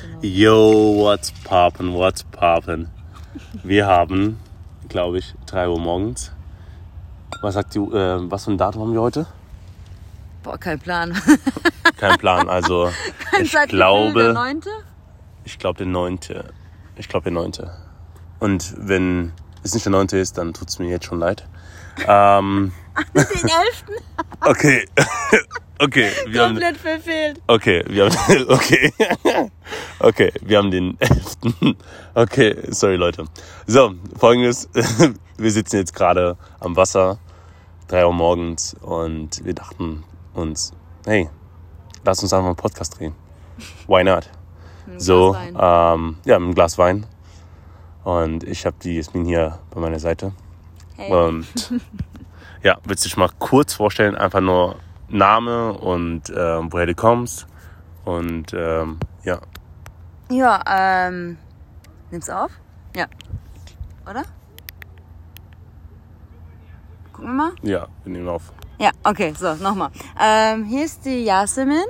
genau. Yo, what's poppin', what's poppin'? Wir haben, glaube ich, 3 Uhr morgens. Was sagt die, äh, was für ein Datum haben wir heute? Boah, kein Plan. Kein Plan, also ich Zeitgefühl, glaube, Der neunte? ich glaube der 9. Ich glaube der 9. Und wenn es nicht der 9. ist, dann tut es mir jetzt schon leid. Ähm, Den elften? okay. Okay, wir haben, Komplett verfehlt. okay, wir haben, okay. Okay, wir haben den 11. Okay, sorry Leute. So, folgendes. Wir sitzen jetzt gerade am Wasser, 3 Uhr morgens und wir dachten uns, hey, lass uns einfach einen Podcast drehen. Why not? So, ähm, ja, mit einem Glas Wein. Und ich habe die Jasmin hier bei meiner Seite. Hey. Und ja, willst du dich mal kurz vorstellen? Einfach nur Name und ähm, woher du kommst. Und ähm, ja, Ja, ähm. Nimm's auf? Ja. Oder? Gucken wir mal. ja, wir nehmen auf. Ja, okay, so, nochmal. Ähm, hier ist die Yasemin.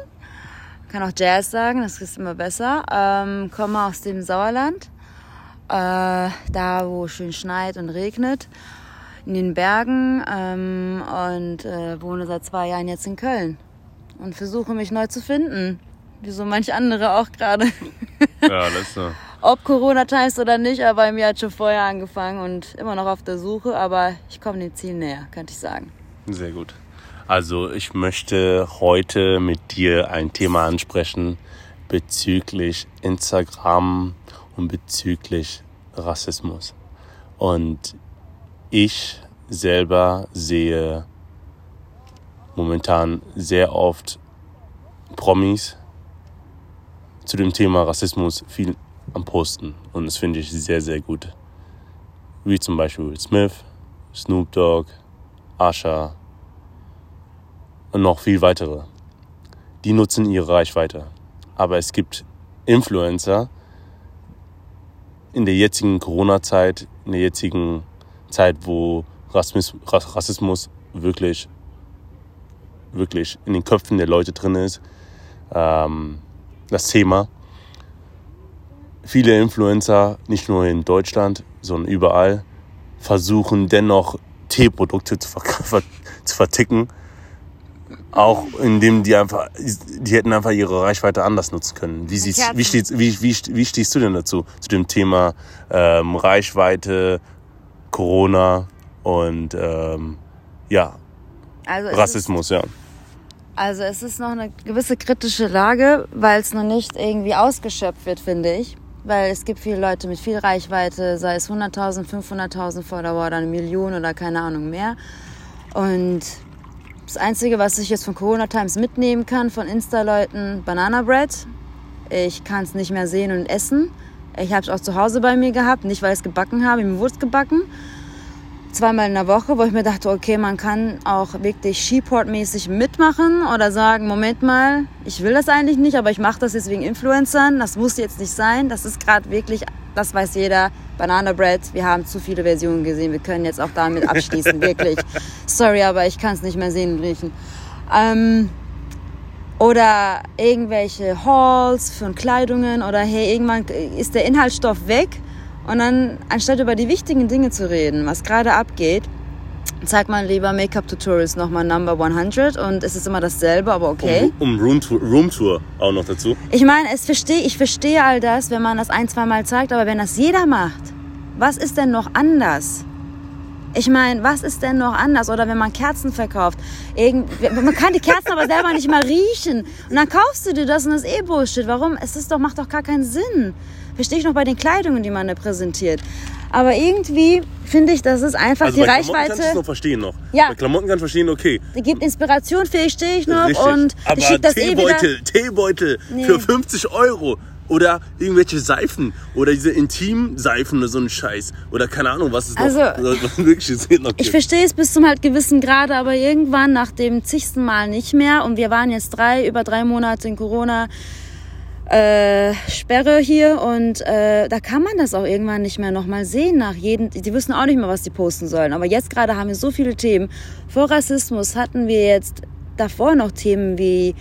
Kann auch Jazz sagen, das ist immer besser. Ähm, komme aus dem Sauerland. Äh, da, wo schön schneit und regnet. In den Bergen. Ähm, und äh, wohne seit zwei Jahren jetzt in Köln. Und versuche mich neu zu finden. Wie so manche andere auch gerade. Ja, das so. Ob Corona-Times oder nicht, aber bei mir hat schon vorher angefangen und immer noch auf der Suche. Aber ich komme dem Ziel näher, könnte ich sagen. Sehr gut. Also ich möchte heute mit dir ein Thema ansprechen bezüglich Instagram und bezüglich Rassismus. Und ich selber sehe momentan sehr oft Promis zu dem Thema Rassismus viel am Posten. Und das finde ich sehr, sehr gut. Wie zum Beispiel Will Smith, Snoop Dogg, Asha und noch viel weitere. Die nutzen ihre Reichweite. Aber es gibt Influencer in der jetzigen Corona-Zeit, in der jetzigen Zeit, wo Rassismus, Rassismus wirklich, wirklich in den Köpfen der Leute drin ist, ähm, das Thema. Viele Influencer, nicht nur in Deutschland, sondern überall, versuchen dennoch Teeprodukte zu, ver zu verticken. Auch indem die einfach, die hätten einfach ihre Reichweite anders nutzen können. Wie, siehst, wie, stehst, wie, wie, wie stehst du denn dazu? Zu dem Thema ähm, Reichweite, Corona und ähm, ja, Also es ist- Rassismus, ja. Also es ist noch eine gewisse kritische Lage, weil es noch nicht irgendwie ausgeschöpft wird, finde ich. Weil es gibt viele Leute mit viel Reichweite, sei es 100.000, 500.000 Follower oder eine Million oder keine Ahnung mehr. Und das Einzige, was ich jetzt von Corona Times mitnehmen kann von Insta-Leuten, Banana Bread. Ich kann es nicht mehr sehen und essen. Ich habe es auch zu Hause bei mir gehabt, nicht weil ich es gebacken habe, mir wurde es gebacken zweimal in der Woche, wo ich mir dachte, okay, man kann auch wirklich Sheeport-mäßig mitmachen oder sagen, Moment mal, ich will das eigentlich nicht, aber ich mache das jetzt wegen Influencern. Das muss jetzt nicht sein. Das ist gerade wirklich, das weiß jeder, Banana Bread. Wir haben zu viele Versionen gesehen. Wir können jetzt auch damit abschließen, wirklich. Sorry, aber ich kann es nicht mehr sehen und riechen. Ähm, oder irgendwelche Hauls von Kleidungen oder hey, irgendwann ist der Inhaltsstoff weg und dann, anstatt über die wichtigen Dinge zu reden, was gerade abgeht, zeigt man lieber Make-up-Tutorials nochmal Number 100 und es ist immer dasselbe, aber okay. Um, um Roomtour, Roomtour auch noch dazu. Ich meine, es verstehe, ich verstehe all das, wenn man das ein, zwei Mal zeigt, aber wenn das jeder macht, was ist denn noch anders? Ich meine, was ist denn noch anders? Oder wenn man Kerzen verkauft. Irgend, man kann die Kerzen aber selber nicht mal riechen. Und dann kaufst du dir das und das ist eh Bullshit. Warum? Es ist doch, macht doch gar keinen Sinn. Verstehe ich noch bei den Kleidungen, die man da präsentiert. Aber irgendwie finde ich, das ist einfach Also die bei Klamotten kannst du Reichweite. noch verstehen noch. Ja. Bei Klamotten kann ich verstehen, okay. Die gibt Inspiration, fähig stehe ich noch. Richtig. Und Aber ich das eh wieder. Teebeutel, Teebeutel Nee. für 50 Euro. Oder irgendwelche Seifen. Oder diese Intimseifen oder so ein Scheiß. Oder keine Ahnung, was es noch, Also, was wirklich es noch. Ich verstehe es bis zum halt gewissen Grade, aber irgendwann nach dem zigsten Mal nicht mehr. Und wir waren jetzt drei, über drei Monate in Corona. Äh, Sperre hier und äh, da kann man das auch irgendwann nicht mehr nochmal sehen nach jedem. Die wissen auch nicht mehr, was die posten sollen. Aber jetzt gerade haben wir so viele Themen. Vor Rassismus hatten wir jetzt davor noch Themen wie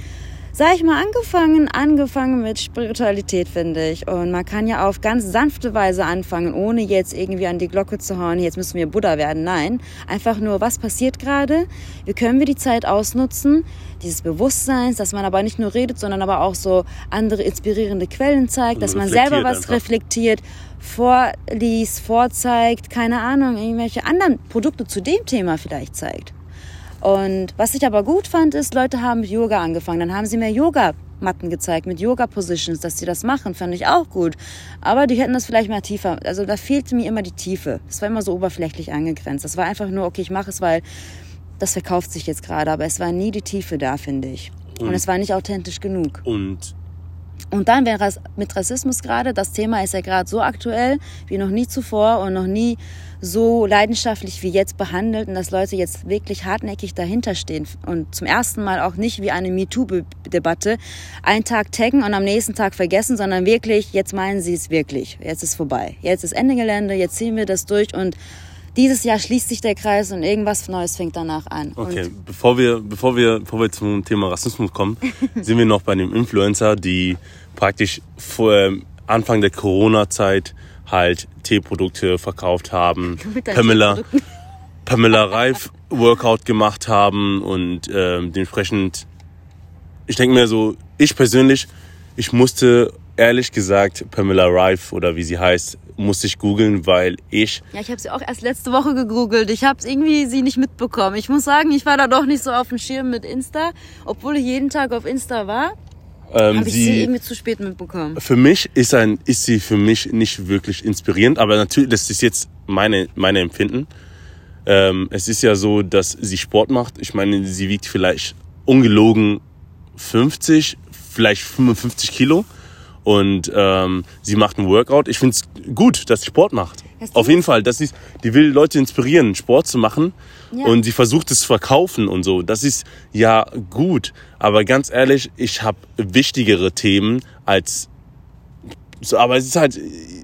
sag ich mal, angefangen, angefangen mit Spiritualität, finde ich. Und man kann ja auf ganz sanfte Weise anfangen, ohne jetzt irgendwie an die Glocke zu hauen, jetzt müssen wir Buddha werden. Nein, einfach nur, was passiert gerade? Wie können wir die Zeit ausnutzen? Dieses Bewusstseins, dass man aber nicht nur redet, sondern aber auch so andere inspirierende Quellen zeigt, dass man selber was einfach. reflektiert, vorliest, vorzeigt, keine Ahnung, irgendwelche anderen Produkte zu dem Thema vielleicht zeigt. Und was ich aber gut fand, ist, Leute haben mit Yoga angefangen. Dann haben sie mir Yoga-Matten gezeigt mit Yoga-Positions, dass sie das machen, fand ich auch gut. Aber die hätten das vielleicht mal tiefer. Also da fehlte mir immer die Tiefe. Das war immer so oberflächlich angegrenzt. Das war einfach nur, okay, ich mache es, weil das verkauft sich jetzt gerade. Aber es war nie die Tiefe da, finde ich. Und, und es war nicht authentisch genug. Und und dann wäre es mit Rassismus gerade, das Thema ist ja gerade so aktuell wie noch nie zuvor und noch nie so leidenschaftlich wie jetzt behandelt und dass Leute jetzt wirklich hartnäckig dahinter stehen und zum ersten Mal auch nicht wie eine MeToo-Debatte einen Tag taggen und am nächsten Tag vergessen, sondern wirklich, jetzt meinen sie es wirklich. Jetzt ist vorbei. Jetzt ist Ende Gelände, jetzt ziehen wir das durch und dieses Jahr schließt sich der Kreis und irgendwas Neues fängt danach an. Okay, und bevor wir, bevor wir, bevor wir zum Thema Rassismus kommen, sind wir noch bei dem Influencer, die praktisch vor ähm, Anfang der Corona-Zeit halt Teeprodukte verkauft haben, Pamela, Pamela Reif Workout gemacht haben und ähm, dementsprechend, ich denke mir so, ich persönlich, ich musste ehrlich gesagt Pamela Reif oder wie sie heißt, musste ich googeln, weil ich. Ja, ich habe sie auch erst letzte Woche gegoogelt. Ich habe irgendwie sie nicht mitbekommen. Ich muss sagen, ich war da doch nicht so auf dem Schirm mit Insta, obwohl ich jeden Tag auf Insta war. Ähm, habe ich sie, irgendwie zu spät mitbekommen. Für mich ist ein ist sie für mich nicht wirklich inspirierend, aber natürlich das ist jetzt meine meine Empfinden. Ähm, es ist ja so, dass sie Sport macht. Ich meine, sie wiegt vielleicht ungelogen 50, vielleicht 55 Kilo und ähm, sie macht einen Workout. Ich finde es gut, dass sie Sport macht. Auf jeden Fall, das ist, die will Leute inspirieren, Sport zu machen ja. und sie versucht es zu verkaufen und so. Das ist ja gut, aber ganz ehrlich, ich habe wichtigere Themen als so, aber es ist halt,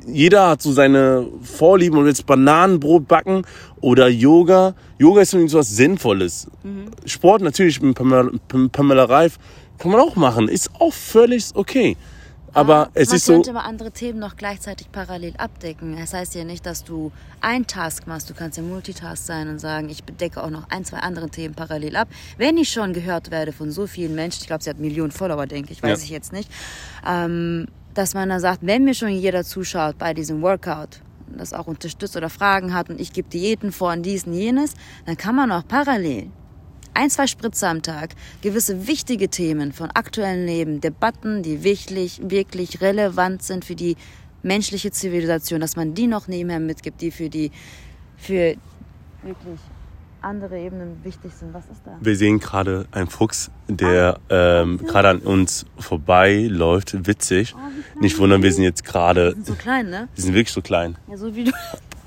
jeder hat so seine Vorlieben und jetzt Bananenbrot backen oder Yoga. Yoga ist irgendwie so was Sinnvolles. Mhm. Sport natürlich mit Pamela, Pamela Reif kann man auch machen, ist auch völlig okay. Aber es ist so. Man könnte aber andere Themen noch gleichzeitig parallel abdecken. Das heißt ja nicht, dass du ein Task machst. Du kannst ja Multitask sein und sagen, ich bedecke auch noch ein, zwei andere Themen parallel ab. Wenn ich schon gehört werde von so vielen Menschen, ich glaube, sie hat Millionen Follower, denke ich, weiß ja. ich jetzt nicht, ähm, dass man dann sagt, wenn mir schon jeder zuschaut bei diesem Workout, das auch unterstützt oder Fragen hat und ich gebe Diäten vor und dies und jenes, dann kann man auch parallel ein, zwei Spritze am Tag, gewisse wichtige Themen von aktuellen Leben, Debatten, die wirklich, wirklich relevant sind für die menschliche Zivilisation, dass man die noch nebenher mitgibt, die für die, für wirklich andere Ebenen wichtig sind. Was ist da? Wir sehen gerade einen Fuchs, der ah, ähm, gerade an uns vorbeiläuft. Witzig. Oh, Nicht wundern, wir sind jetzt gerade. Die sind so klein, ne? Die sind wirklich so klein. Ja, so wie du.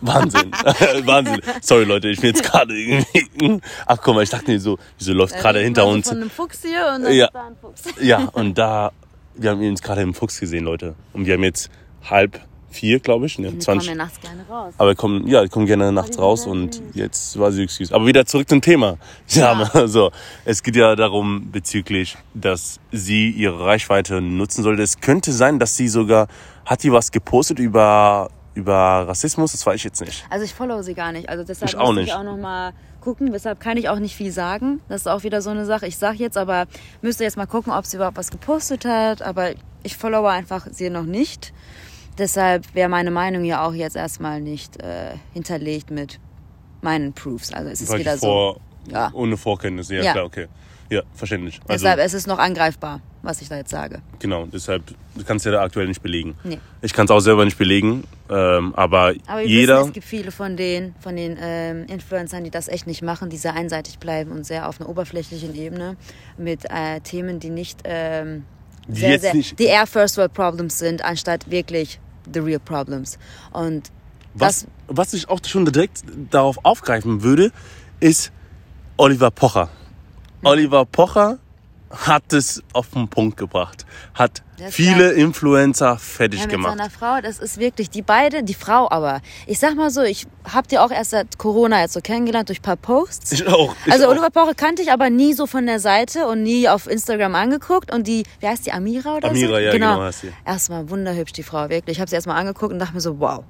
Wahnsinn. Wahnsinn. Sorry, Leute, ich bin jetzt gerade irgendwie. Ach guck mal, ich dachte mir so, wieso läuft äh, gerade hinter uns. Von einem Fuchs hier und dann ja. da ein Fuchs. Ja, und da, wir haben uns gerade im Fuchs gesehen, Leute. Und wir haben jetzt halb vier, glaube ich. Ne, die 20. kommen ja nachts gerne raus. Aber kommen, ja, die kommen gerne nachts raus und jetzt war sie süß. Aber wieder zurück zum Thema. Ja. also, es geht ja darum bezüglich, dass sie ihre Reichweite nutzen sollte. Es könnte sein, dass sie sogar, hat die was gepostet über über Rassismus, das weiß ich jetzt nicht. Also ich follow sie gar nicht. Also deshalb ich auch muss ich auch noch mal gucken. Deshalb kann ich auch nicht viel sagen. Das ist auch wieder so eine Sache. Ich sage jetzt aber, müsste jetzt mal gucken, ob sie überhaupt was gepostet hat. Aber ich followe einfach sie noch nicht. Deshalb wäre meine Meinung ja auch jetzt erstmal nicht äh, hinterlegt mit meinen Proofs. Also es ist Weil wieder vor, so. Ja. Ohne Vorkenntnisse, ja, ja, klar, okay. Ja, verständlich. Also, deshalb es ist es noch angreifbar, was ich da jetzt sage. Genau, deshalb du kannst ja da aktuell nicht belegen. Nee. Ich kann es auch selber nicht belegen, ähm, aber, aber jeder. Wissen, es gibt viele von den, von den ähm, Influencern, die das echt nicht machen, die sehr einseitig bleiben und sehr auf einer oberflächlichen Ebene mit äh, Themen, die nicht, ähm, die sehr, jetzt sehr, nicht die eher First World Problems sind, anstatt wirklich the real problems. Und was, was ich auch schon direkt darauf aufgreifen würde, ist Oliver Pocher. Oliver Pocher hat es auf den Punkt gebracht. Hat viele war- Influencer fertig Ja, mit gemacht. seiner Frau, das ist wirklich, die beide, die Frau aber. Ich sag mal so, ich hab die auch erst seit Corona jetzt so kennengelernt durch ein paar Posts. Ich auch. Ich also auch. Oliver Pocher kannte ich aber nie so von der Seite und nie auf Instagram angeguckt. Und die, wie heißt die, Amira oder so? Amira, ja, genau heißt sie. Erstmal wunderhübsch, die Frau, wirklich. Ich habe sie erstmal angeguckt und dachte mir so, wow.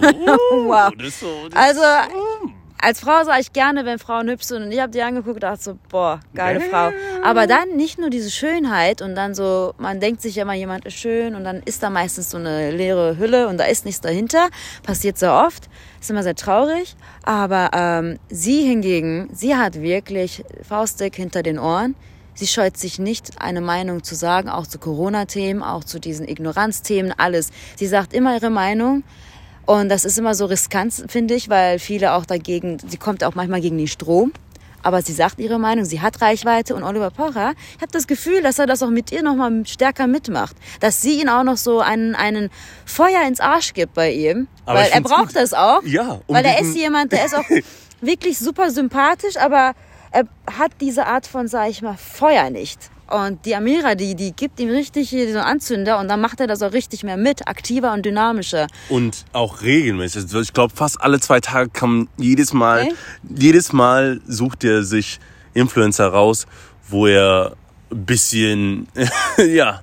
Uh, Wow. So, das Also, ist, als Frau sah ich gerne, wenn Frauen hübsch sind. Und ich habe die angeguckt und dachte so, boah, geile Frau. Aber dann nicht nur diese Schönheit und dann so, man denkt sich ja immer, jemand ist schön und dann ist da meistens so eine leere Hülle und da ist nichts dahinter. Passiert sehr oft. Ist immer sehr traurig. Aber ähm, sie hingegen, sie hat wirklich Faustdick hinter den Ohren. Sie scheut sich nicht, eine Meinung zu sagen, auch zu Corona-Themen, auch zu diesen Ignoranzthemen, alles. Sie sagt immer ihre Meinung. Und das ist immer so riskant, finde ich, weil viele auch dagegen, sie kommt auch manchmal gegen den Strom. Aber sie sagt ihre Meinung, sie hat Reichweite und Oliver Pocher, ich habe das Gefühl, dass er das auch mit ihr nochmal stärker mitmacht. Dass sie ihn auch noch so einen, einen Feuer ins Arsch gibt bei ihm. Aber weil er braucht gut. das auch. Ja, um weil er ist jemand, der ist auch wirklich super sympathisch, aber er hat diese Art von, sag ich mal, Feuer nicht. Und die Amira, die, die gibt ihm richtig hier so Anzünder und dann macht er das auch richtig mehr mit, aktiver und dynamischer. Und auch regelmäßig. Also Ich glaube, fast alle zwei Tage kam jedes Mal, Okay. jedes Mal sucht er sich Influencer raus, wo er ein bisschen, ja,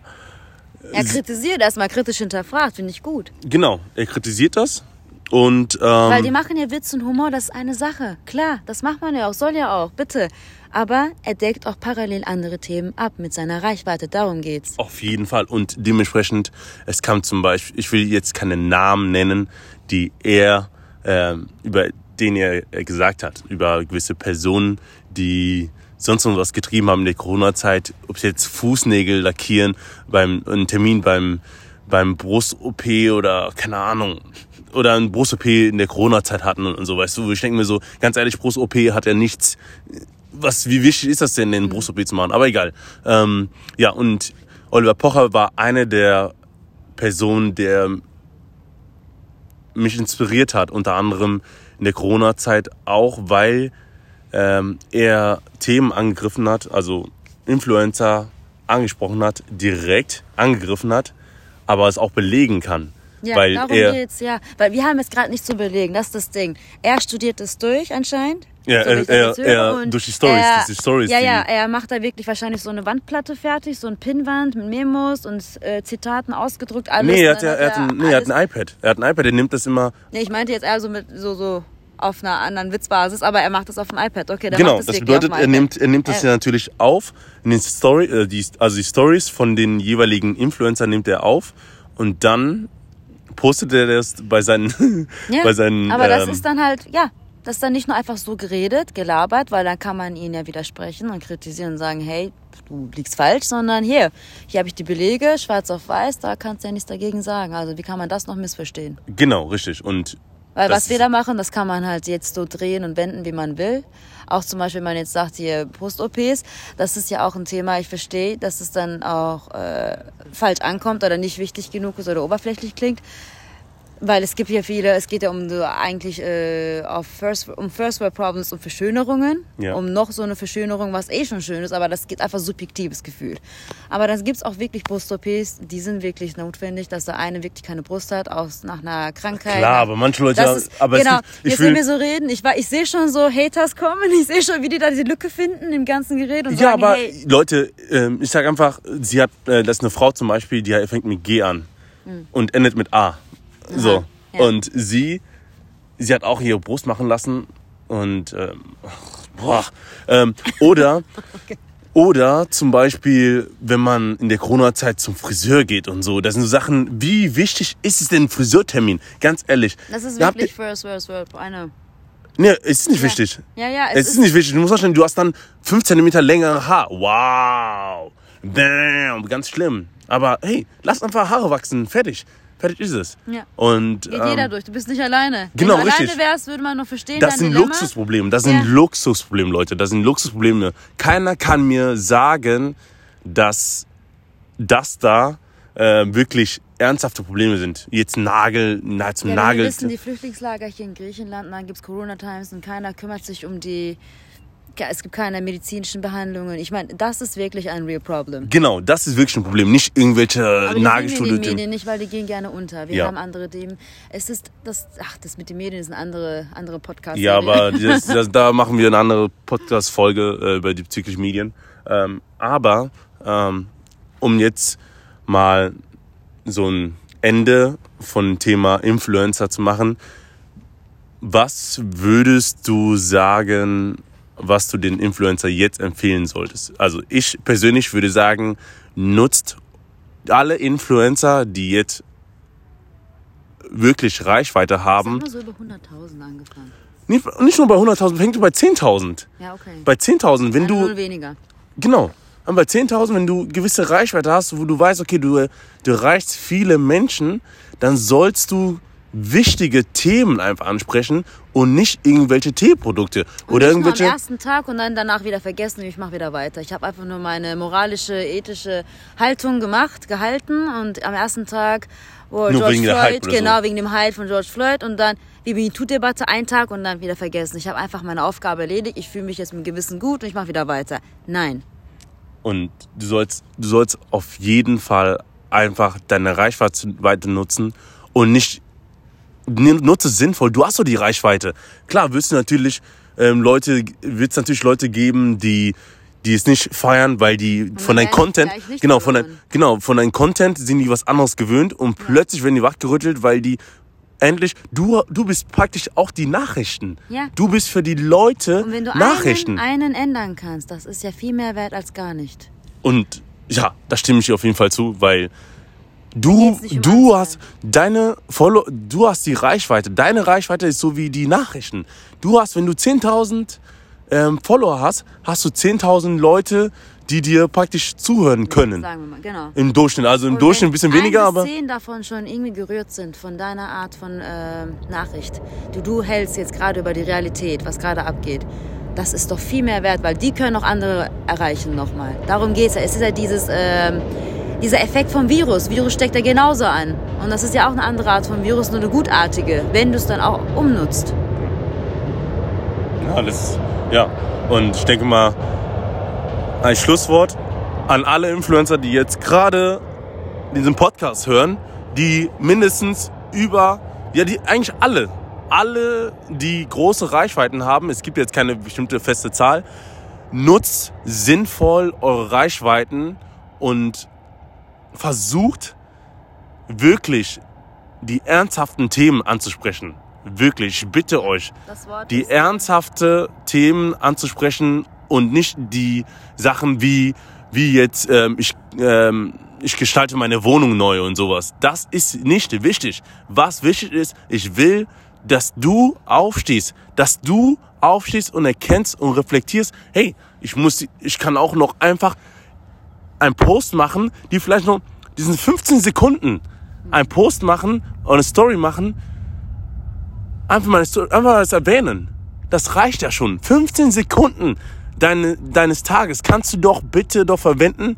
Er kritisiert erstmal kritisch hinterfragt, finde ich gut. genau, er kritisiert das und Weil die ähm, machen ja Witz und Humor, das ist eine Sache. Klar, das macht man ja auch, soll ja auch, bitte. Aber er deckt auch parallel andere Themen ab. Mit seiner Reichweite, darum geht's. auf jeden Fall. Und dementsprechend, es kam zum Beispiel, ich will jetzt keine Namen nennen, die er ähm, über den er äh, gesagt hat, über gewisse Personen, die sonst noch was getrieben haben in der Corona-Zeit, ob sie jetzt Fußnägel lackieren, beim einen Termin beim beim Brust-OP oder keine Ahnung. Oder ein Brust-OP in der Corona-Zeit hatten und, und so, weißt du, ich denke mir so, ganz ehrlich, Brust-OP hat ja nichts, was, wie wichtig ist das denn, den Brust-OP zu machen? Aber egal. Ähm, ja, und Oliver Pocher war eine der Personen, der mich inspiriert hat, unter anderem in der Corona-Zeit auch, weil ähm, er Themen angegriffen hat, also Influencer angesprochen hat, direkt angegriffen hat, aber es auch belegen kann. Ja, weil darum er, geht's, ja. Weil wir haben es gerade nicht zu belegen, das ist das Ding. Er studiert es durch anscheinend. Ja, so er- das er- er- durch die Stories, er- diese Stories, Ja, ja, er macht da wirklich wahrscheinlich so eine Wandplatte fertig, so eine Pinnwand mit Memos und äh, Zitaten ausgedruckt, alles. nee, er hat, ja, er, hat ein, nee, er hat ein iPad. Er hat ein iPad, er nimmt das immer Nee, ich meinte jetzt eher so mit so, so auf einer anderen Witzbasis, aber er macht das auf dem iPad. Okay, genau, das, das bedeutet, er nimmt, er nimmt das ja natürlich auf. In den Story, äh, die, also die Stories von den jeweiligen Influencern nimmt er auf und dann postet er das bei seinen, Ja, bei seinen. aber das ähm, ist dann halt, ja, das ist dann nicht nur einfach so geredet, gelabert, weil dann kann man ihn ja widersprechen und kritisieren und sagen, hey, du liegst falsch, sondern hier, hier habe ich die Belege, schwarz auf weiß, da kannst du ja nichts dagegen sagen. Also wie kann man das noch missverstehen? genau, richtig. Und Weil was wir da machen, das kann man halt jetzt so drehen und wenden, wie man will. Auch zum Beispiel, wenn man jetzt sagt, hier Brust-OPs, das ist ja auch ein Thema, ich verstehe, dass es dann auch äh, falsch ankommt oder nicht wichtig genug ist oder oberflächlich klingt. Weil es gibt ja viele, es geht ja um so eigentlich äh, auf First, um First World Problems und Verschönerungen. Ja. Um noch so eine Verschönerung, was eh schon schön ist, aber das geht einfach subjektives Gefühl. Aber dann gibt's auch wirklich Brust-OPs, die sind wirklich notwendig, dass der eine wirklich keine Brust hat, aus nach einer Krankheit. klar, aber manche Leute, das ist, aber genau, es gibt, ich jetzt will, wir so reden, ich, ich sehe schon so Haters kommen, ich sehe schon, wie die da diese Lücke finden im ganzen Gerät und ja, sagen, aber hey, Leute, ähm, ich sag einfach, sie hat, äh, das ist eine Frau zum Beispiel, die fängt mit G an und endet mit A. So. Ja. Und sie, sie hat auch ihre Brust machen lassen und ähm, boah, ähm, oder oder zum Beispiel, wenn man in der Corona-Zeit zum Friseur geht und so, das sind so Sachen, wie wichtig ist es denn ein Friseurtermin? Ganz ehrlich. das ist wirklich First World World. Eine. nee, es ist nicht Ja. wichtig. Ja, ja, Es, ist, nicht wichtig. Du musst vorstellen, du hast dann 5 cm längere Haar. Wow. Bam. Ganz schlimm. Aber hey, lass einfach Haare wachsen. Fertig. Fertig ist es. Ja. Und Geht jeder ähm, durch, du bist nicht alleine. genau, Wenn du richtig. alleine wärst, würde man noch verstehen, das sind Dilemma. Luxusprobleme. Das Ja. sind Luxusprobleme, Leute. Das sind Luxusprobleme. Keiner kann mir sagen, dass das da äh, wirklich ernsthafte Probleme sind. Jetzt Nagel, na, zum Ja, Nagel. wir wissen, die Flüchtlingslager hier in Griechenland, dann gibt's Corona-Times und keiner kümmert sich um die Ja, es gibt keine medizinischen Behandlungen. Ich meine, das ist wirklich ein real problem. Genau, das ist wirklich ein Problem. Nicht irgendwelche die Nagelstudio. den Medien nicht, weil die gehen gerne unter. Wir Ja. haben andere Themen. Es ist das, ach, das mit den Medien ist ein andere, andere Podcast. Ja, aber das, das, da machen wir eine andere Podcast-Folge äh, über die psychischen Medien. Ähm, aber ähm, um jetzt mal so ein Ende von Thema Influencer zu machen, was würdest du sagen, was du den Influencer jetzt empfehlen solltest? Also ich persönlich würde sagen, nutzt alle Influencer, die jetzt wirklich Reichweite haben nur so über 100.000 angefangen. nicht, nicht nur bei 100.000, fängt du bei 10.000. Ja, okay. Bei 10.000, wenn du, weniger. genau, aber bei 10.000, wenn du gewisse Reichweite hast, wo du weißt, okay, du, du erreichst viele Menschen, dann sollst du wichtige Themen einfach ansprechen und nicht irgendwelche Teeprodukte Und oder irgendwelche. am ersten Tag und dann danach wieder vergessen ich mache wieder weiter. Ich habe einfach nur meine moralische, ethische Haltung gemacht, gehalten und am ersten Tag, wo Nur George Floyd, oder so. genau wegen dem Hype von George Floyd und dann die MeToo-Debatte einen Tag und dann wieder vergessen. Ich habe einfach meine Aufgabe erledigt. Ich fühle mich jetzt mit dem Gewissen gut und ich mache wieder weiter. Nein. Und du sollst, du sollst auf jeden Fall einfach deine Reichweite nutzen und nicht nutze es sinnvoll. Du hast doch die Reichweite. Klar, wirst du natürlich ähm, Leute, wird es natürlich Leute geben, die die es nicht feiern, weil die von deinem Content, genau, von dein, genau, von deinem Content sind die was anderes gewöhnt und plötzlich werden die wachgerüttelt, weil die endlich, du, du bist praktisch auch die Nachrichten. Ja. Du bist für die Leute Und wenn du Nachrichten. einen, einen ändern kannst, das ist ja viel mehr wert als gar nicht. Und ja, da stimme ich dir auf jeden Fall zu, weil du, du hast deine Follow, du hast die Reichweite. Deine Reichweite ist so wie die Nachrichten. Du hast, wenn du 10.000 ähm, Follower hast, hast du 10.000 Leute, die dir praktisch zuhören können. Sagen wir mal, genau. Im Durchschnitt, also im Und Durchschnitt ein bisschen weniger, aber zehn davon schon irgendwie gerührt sind von deiner Art von ähm, Nachricht. Du, du hältst jetzt gerade über die Realität, was gerade abgeht. Das ist doch viel mehr wert, weil die können auch andere erreichen nochmal. Darum geht's ja. Es ist ja dieses, ähm, dieser Effekt vom Virus. Virus steckt ja genauso an. Und das ist ja auch eine andere Art von Virus, nur eine gutartige, wenn du es dann auch umnutzt. ja, das, ja. Und ich denke mal, ein Schlusswort an alle Influencer, die jetzt gerade diesen Podcast hören, die mindestens über, ja, die eigentlich alle, alle, die große Reichweiten haben, es gibt jetzt keine bestimmte feste Zahl, nutzt sinnvoll eure Reichweiten und versucht wirklich die ernsthaften Themen anzusprechen. Wirklich, ich bitte euch, die ist- ernsthafte Themen anzusprechen und nicht die Sachen wie, wie jetzt, ähm, ich, ähm, ich gestalte meine Wohnung neu und sowas. Das ist nicht wichtig. Was wichtig ist, ich will, dass du aufstehst, dass du aufstehst und erkennst und reflektierst, hey, ich muss, ich kann auch noch einfach einen Post machen, die vielleicht noch diesen 15 Sekunden einen Post machen oder eine Story machen, einfach mal, einfach mal das erwähnen. Das reicht ja schon. 15 Sekunden deine, deines Tages kannst du doch bitte doch verwenden,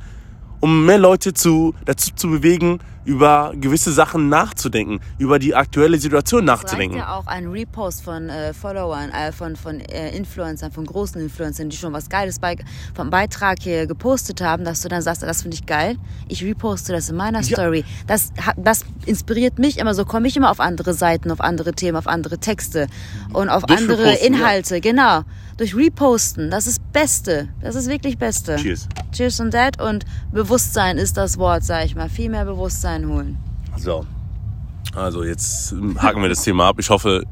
um mehr Leute zu, dazu zu bewegen, über gewisse Sachen nachzudenken, über die aktuelle Situation Es reicht nachzudenken. ja auch ein Repost von äh, Followern, äh, von, von äh, Influencern, von großen Influencern, die schon was Geiles bei, vom Beitrag hier gepostet haben, dass du dann sagst, das finde ich geil, ich reposte das in meiner Ja. Story. Das, das inspiriert mich immer, so komme ich immer auf andere Seiten, auf andere Themen, auf andere Texte und auf Durch andere Reposten, ja. Inhalte, genau. Durch Reposten, das ist Beste, das ist wirklich Beste. Cheers. Cheers und that und Bewusstsein ist das Wort, sag ich mal. Viel mehr Bewusstsein holen. So. Also jetzt haken wir das Thema ab. Ich hoffe,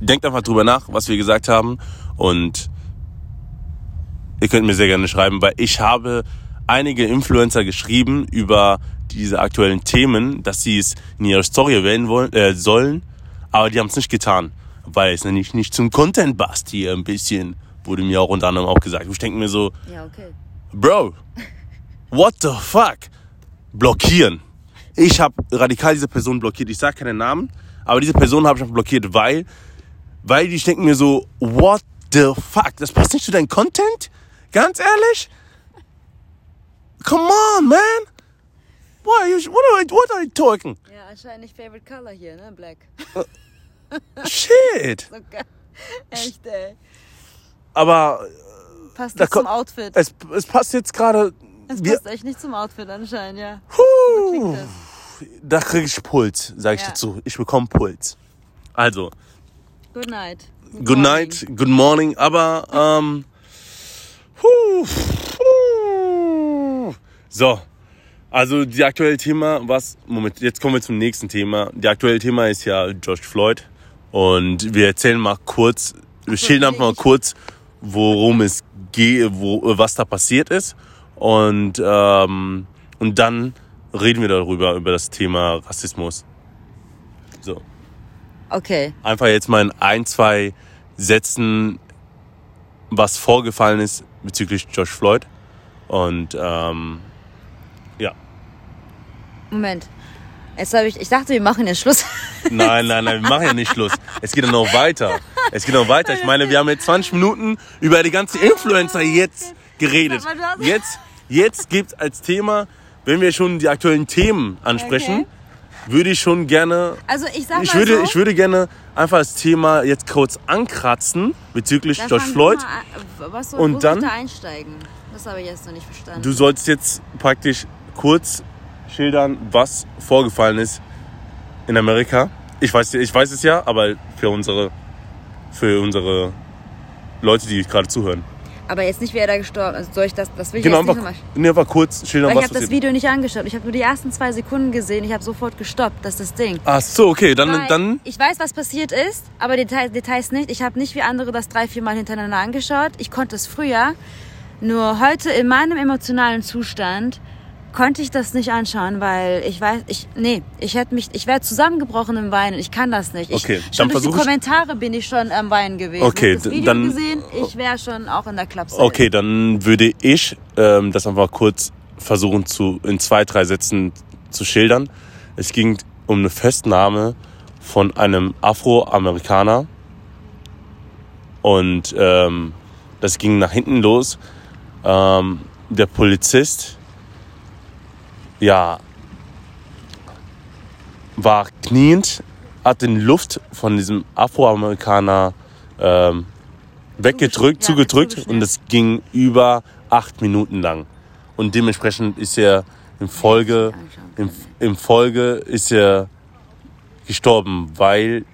denkt einfach drüber nach, was wir gesagt haben. Und ihr könnt mir sehr gerne schreiben, weil ich habe einige Influencer geschrieben über diese aktuellen Themen, dass sie es in ihrer Story erwähnen wollen, äh, sollen, aber die haben es nicht getan, weil es nämlich nicht zum Content passt hier ein bisschen, wurde mir auch unter anderem auch gesagt. Ich denke mir so, Ja, okay. Bro, what the fuck? Blockieren. Ich habe radikal diese Person blockiert. Ich sage keinen Namen, aber diese Person habe ich blockiert, weil, weil die denken mir so, what the fuck? Das passt nicht zu deinem Content? Ganz ehrlich? Come on, man. What are you, what are, you- what are you talking? Ja, anscheinend nicht Favorite Color hier, ne? Black. Shit. So. Echt, ey. Aber Passt nicht zum Outfit. Es, es passt jetzt gerade. Es wir- passt echt nicht zum Outfit anscheinend, ja. Das. Da kriege ich Puls, sage ich Ja. dazu. Ich bekomme Puls. Also, Good night. good night, good morning, aber ähm, huh, huh. so, also die aktuelle Thema, was, Moment, jetzt kommen wir zum nächsten Thema. Die aktuelle Thema ist ja George Floyd und wir erzählen mal kurz, wir schildern mal kurz, worum es geht, wo, was da passiert ist und ähm, und dann reden wir darüber über das Thema Rassismus. So Okay. einfach jetzt mal in ein, zwei Sätzen, was vorgefallen ist bezüglich George Floyd. Und ähm, ja, Moment. Jetzt habe ich, ich dachte, wir machen jetzt Schluss. nein, nein, nein, wir machen ja nicht Schluss. Es geht ja noch weiter. Es geht noch weiter. Ich meine, wir haben jetzt 20 Minuten über die ganzen Influencer jetzt geredet. Jetzt, jetzt gibt als Thema, wenn wir schon die aktuellen Themen ansprechen, Okay. würde ich schon gerne Also ich sag Ich mal würde, so. ich würde gerne einfach das Thema jetzt kurz ankratzen bezüglich Dann George Floyd. mal. Was soll, Und dann- ich da einsteigen? Das habe ich jetzt noch nicht verstanden. Du sollst jetzt praktisch kurz schildern, was vorgefallen ist in Amerika. Ich weiß, ich weiß es ja, aber für unsere, für unsere Leute, die gerade zuhören. Aber jetzt nicht, wer da gestorben ist. Soll ich das, das will ich Genau, jetzt nicht einfach, nochmal. nee, einfach kurz schildern, Weil ich was habe das. Video nicht angeschaut. Ich habe nur die ersten zwei Sekunden gesehen. Ich habe sofort gestoppt. Das ist das Ding. Ach so, okay, dann, Weil dann, Ich weiß, was passiert ist, aber Details, Details nicht. Ich habe nicht wie andere das drei, vier Mal hintereinander angeschaut. Ich konnte es früher. Nur heute in meinem emotionalen Zustand konnte ich das nicht anschauen, weil ich weiß, ich, nee, ich hätte mich, ich wäre zusammengebrochen im Weinen. Ich kann das nicht. Ich, Okay, schon dann durch die Kommentare bin ich schon am Weinen gewesen. Okay, das Video dann- gesehen, ich wäre schon auch in der Klapse. okay, dann würde ich ähm, das einfach kurz versuchen zu, in zwei, drei Sätzen zu schildern. Es ging um eine Festnahme von einem Afroamerikaner und ähm, das ging nach hinten los. Ähm, der Polizist, ja, war kniend, hat den Luft von diesem Afroamerikaner ähm, weggedrückt, Ja, zugedrückt und das ging über acht Minuten lang. Und dementsprechend ist er in Folge, im, im Folge ist er gestorben, weil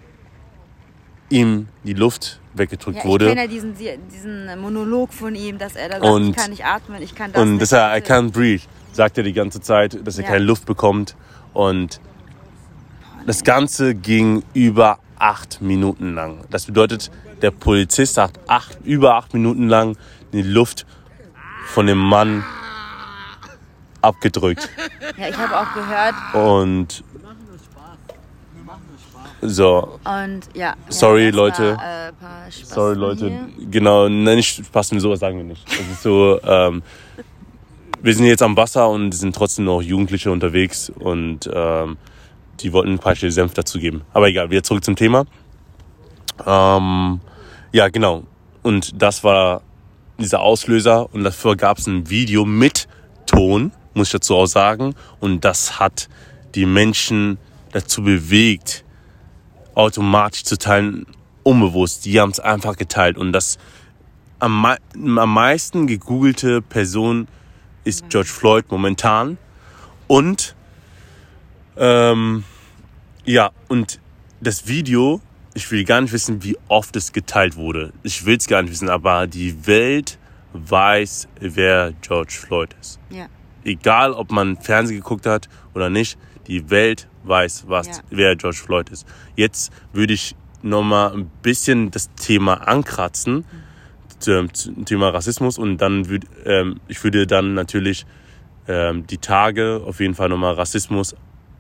ihm die Luft weggedrückt Ja, ich wurde. kenne ja diesen, diesen Monolog von ihm, dass er da sagt, Und- ich kann nicht atmen, ich kann das Und nicht. dass er I can't breathe, sagt er die ganze Zeit, dass er Ja. keine Luft bekommt. Und das Ganze ging über acht Minuten lang. Das bedeutet, der Polizist hat acht, über acht Minuten lang die Luft von dem Mann abgedrückt. Ja, ich habe auch gehört Und so, und ja. Sorry, ja, Leute. War, äh, sorry Leute, hier. genau, nein, nicht Spaß mit sowas sagen wir nicht. Das ist so, ähm, wir sind jetzt am Wasser und sind trotzdem noch Jugendliche unterwegs und ähm, die wollten ein paar Stück Senf dazugeben. Aber egal, wieder zurück zum Thema. Ähm, ja, genau. Und das war dieser Auslöser und dafür gab es ein Video mit Ton, muss ich dazu auch sagen. Und das hat die Menschen dazu bewegt, automatisch zu teilen, unbewusst. Die haben es einfach geteilt. Und das am, am meisten gegoogelte Person ist George Floyd momentan. Und ähm, ja, und das Video, ich will gar nicht wissen, wie oft es geteilt wurde. Ich will es gar nicht wissen, aber die Welt weiß, wer George Floyd ist. Ja. Egal, ob man Fernsehen geguckt hat oder nicht, die Welt weiß, was, Ja. wer George Floyd ist. Jetzt würde ich nochmal ein bisschen das Thema ankratzen, zum, zum Thema Rassismus und dann würde ähm, ich würde dann natürlich ähm, die Tage auf jeden Fall nochmal Rassismus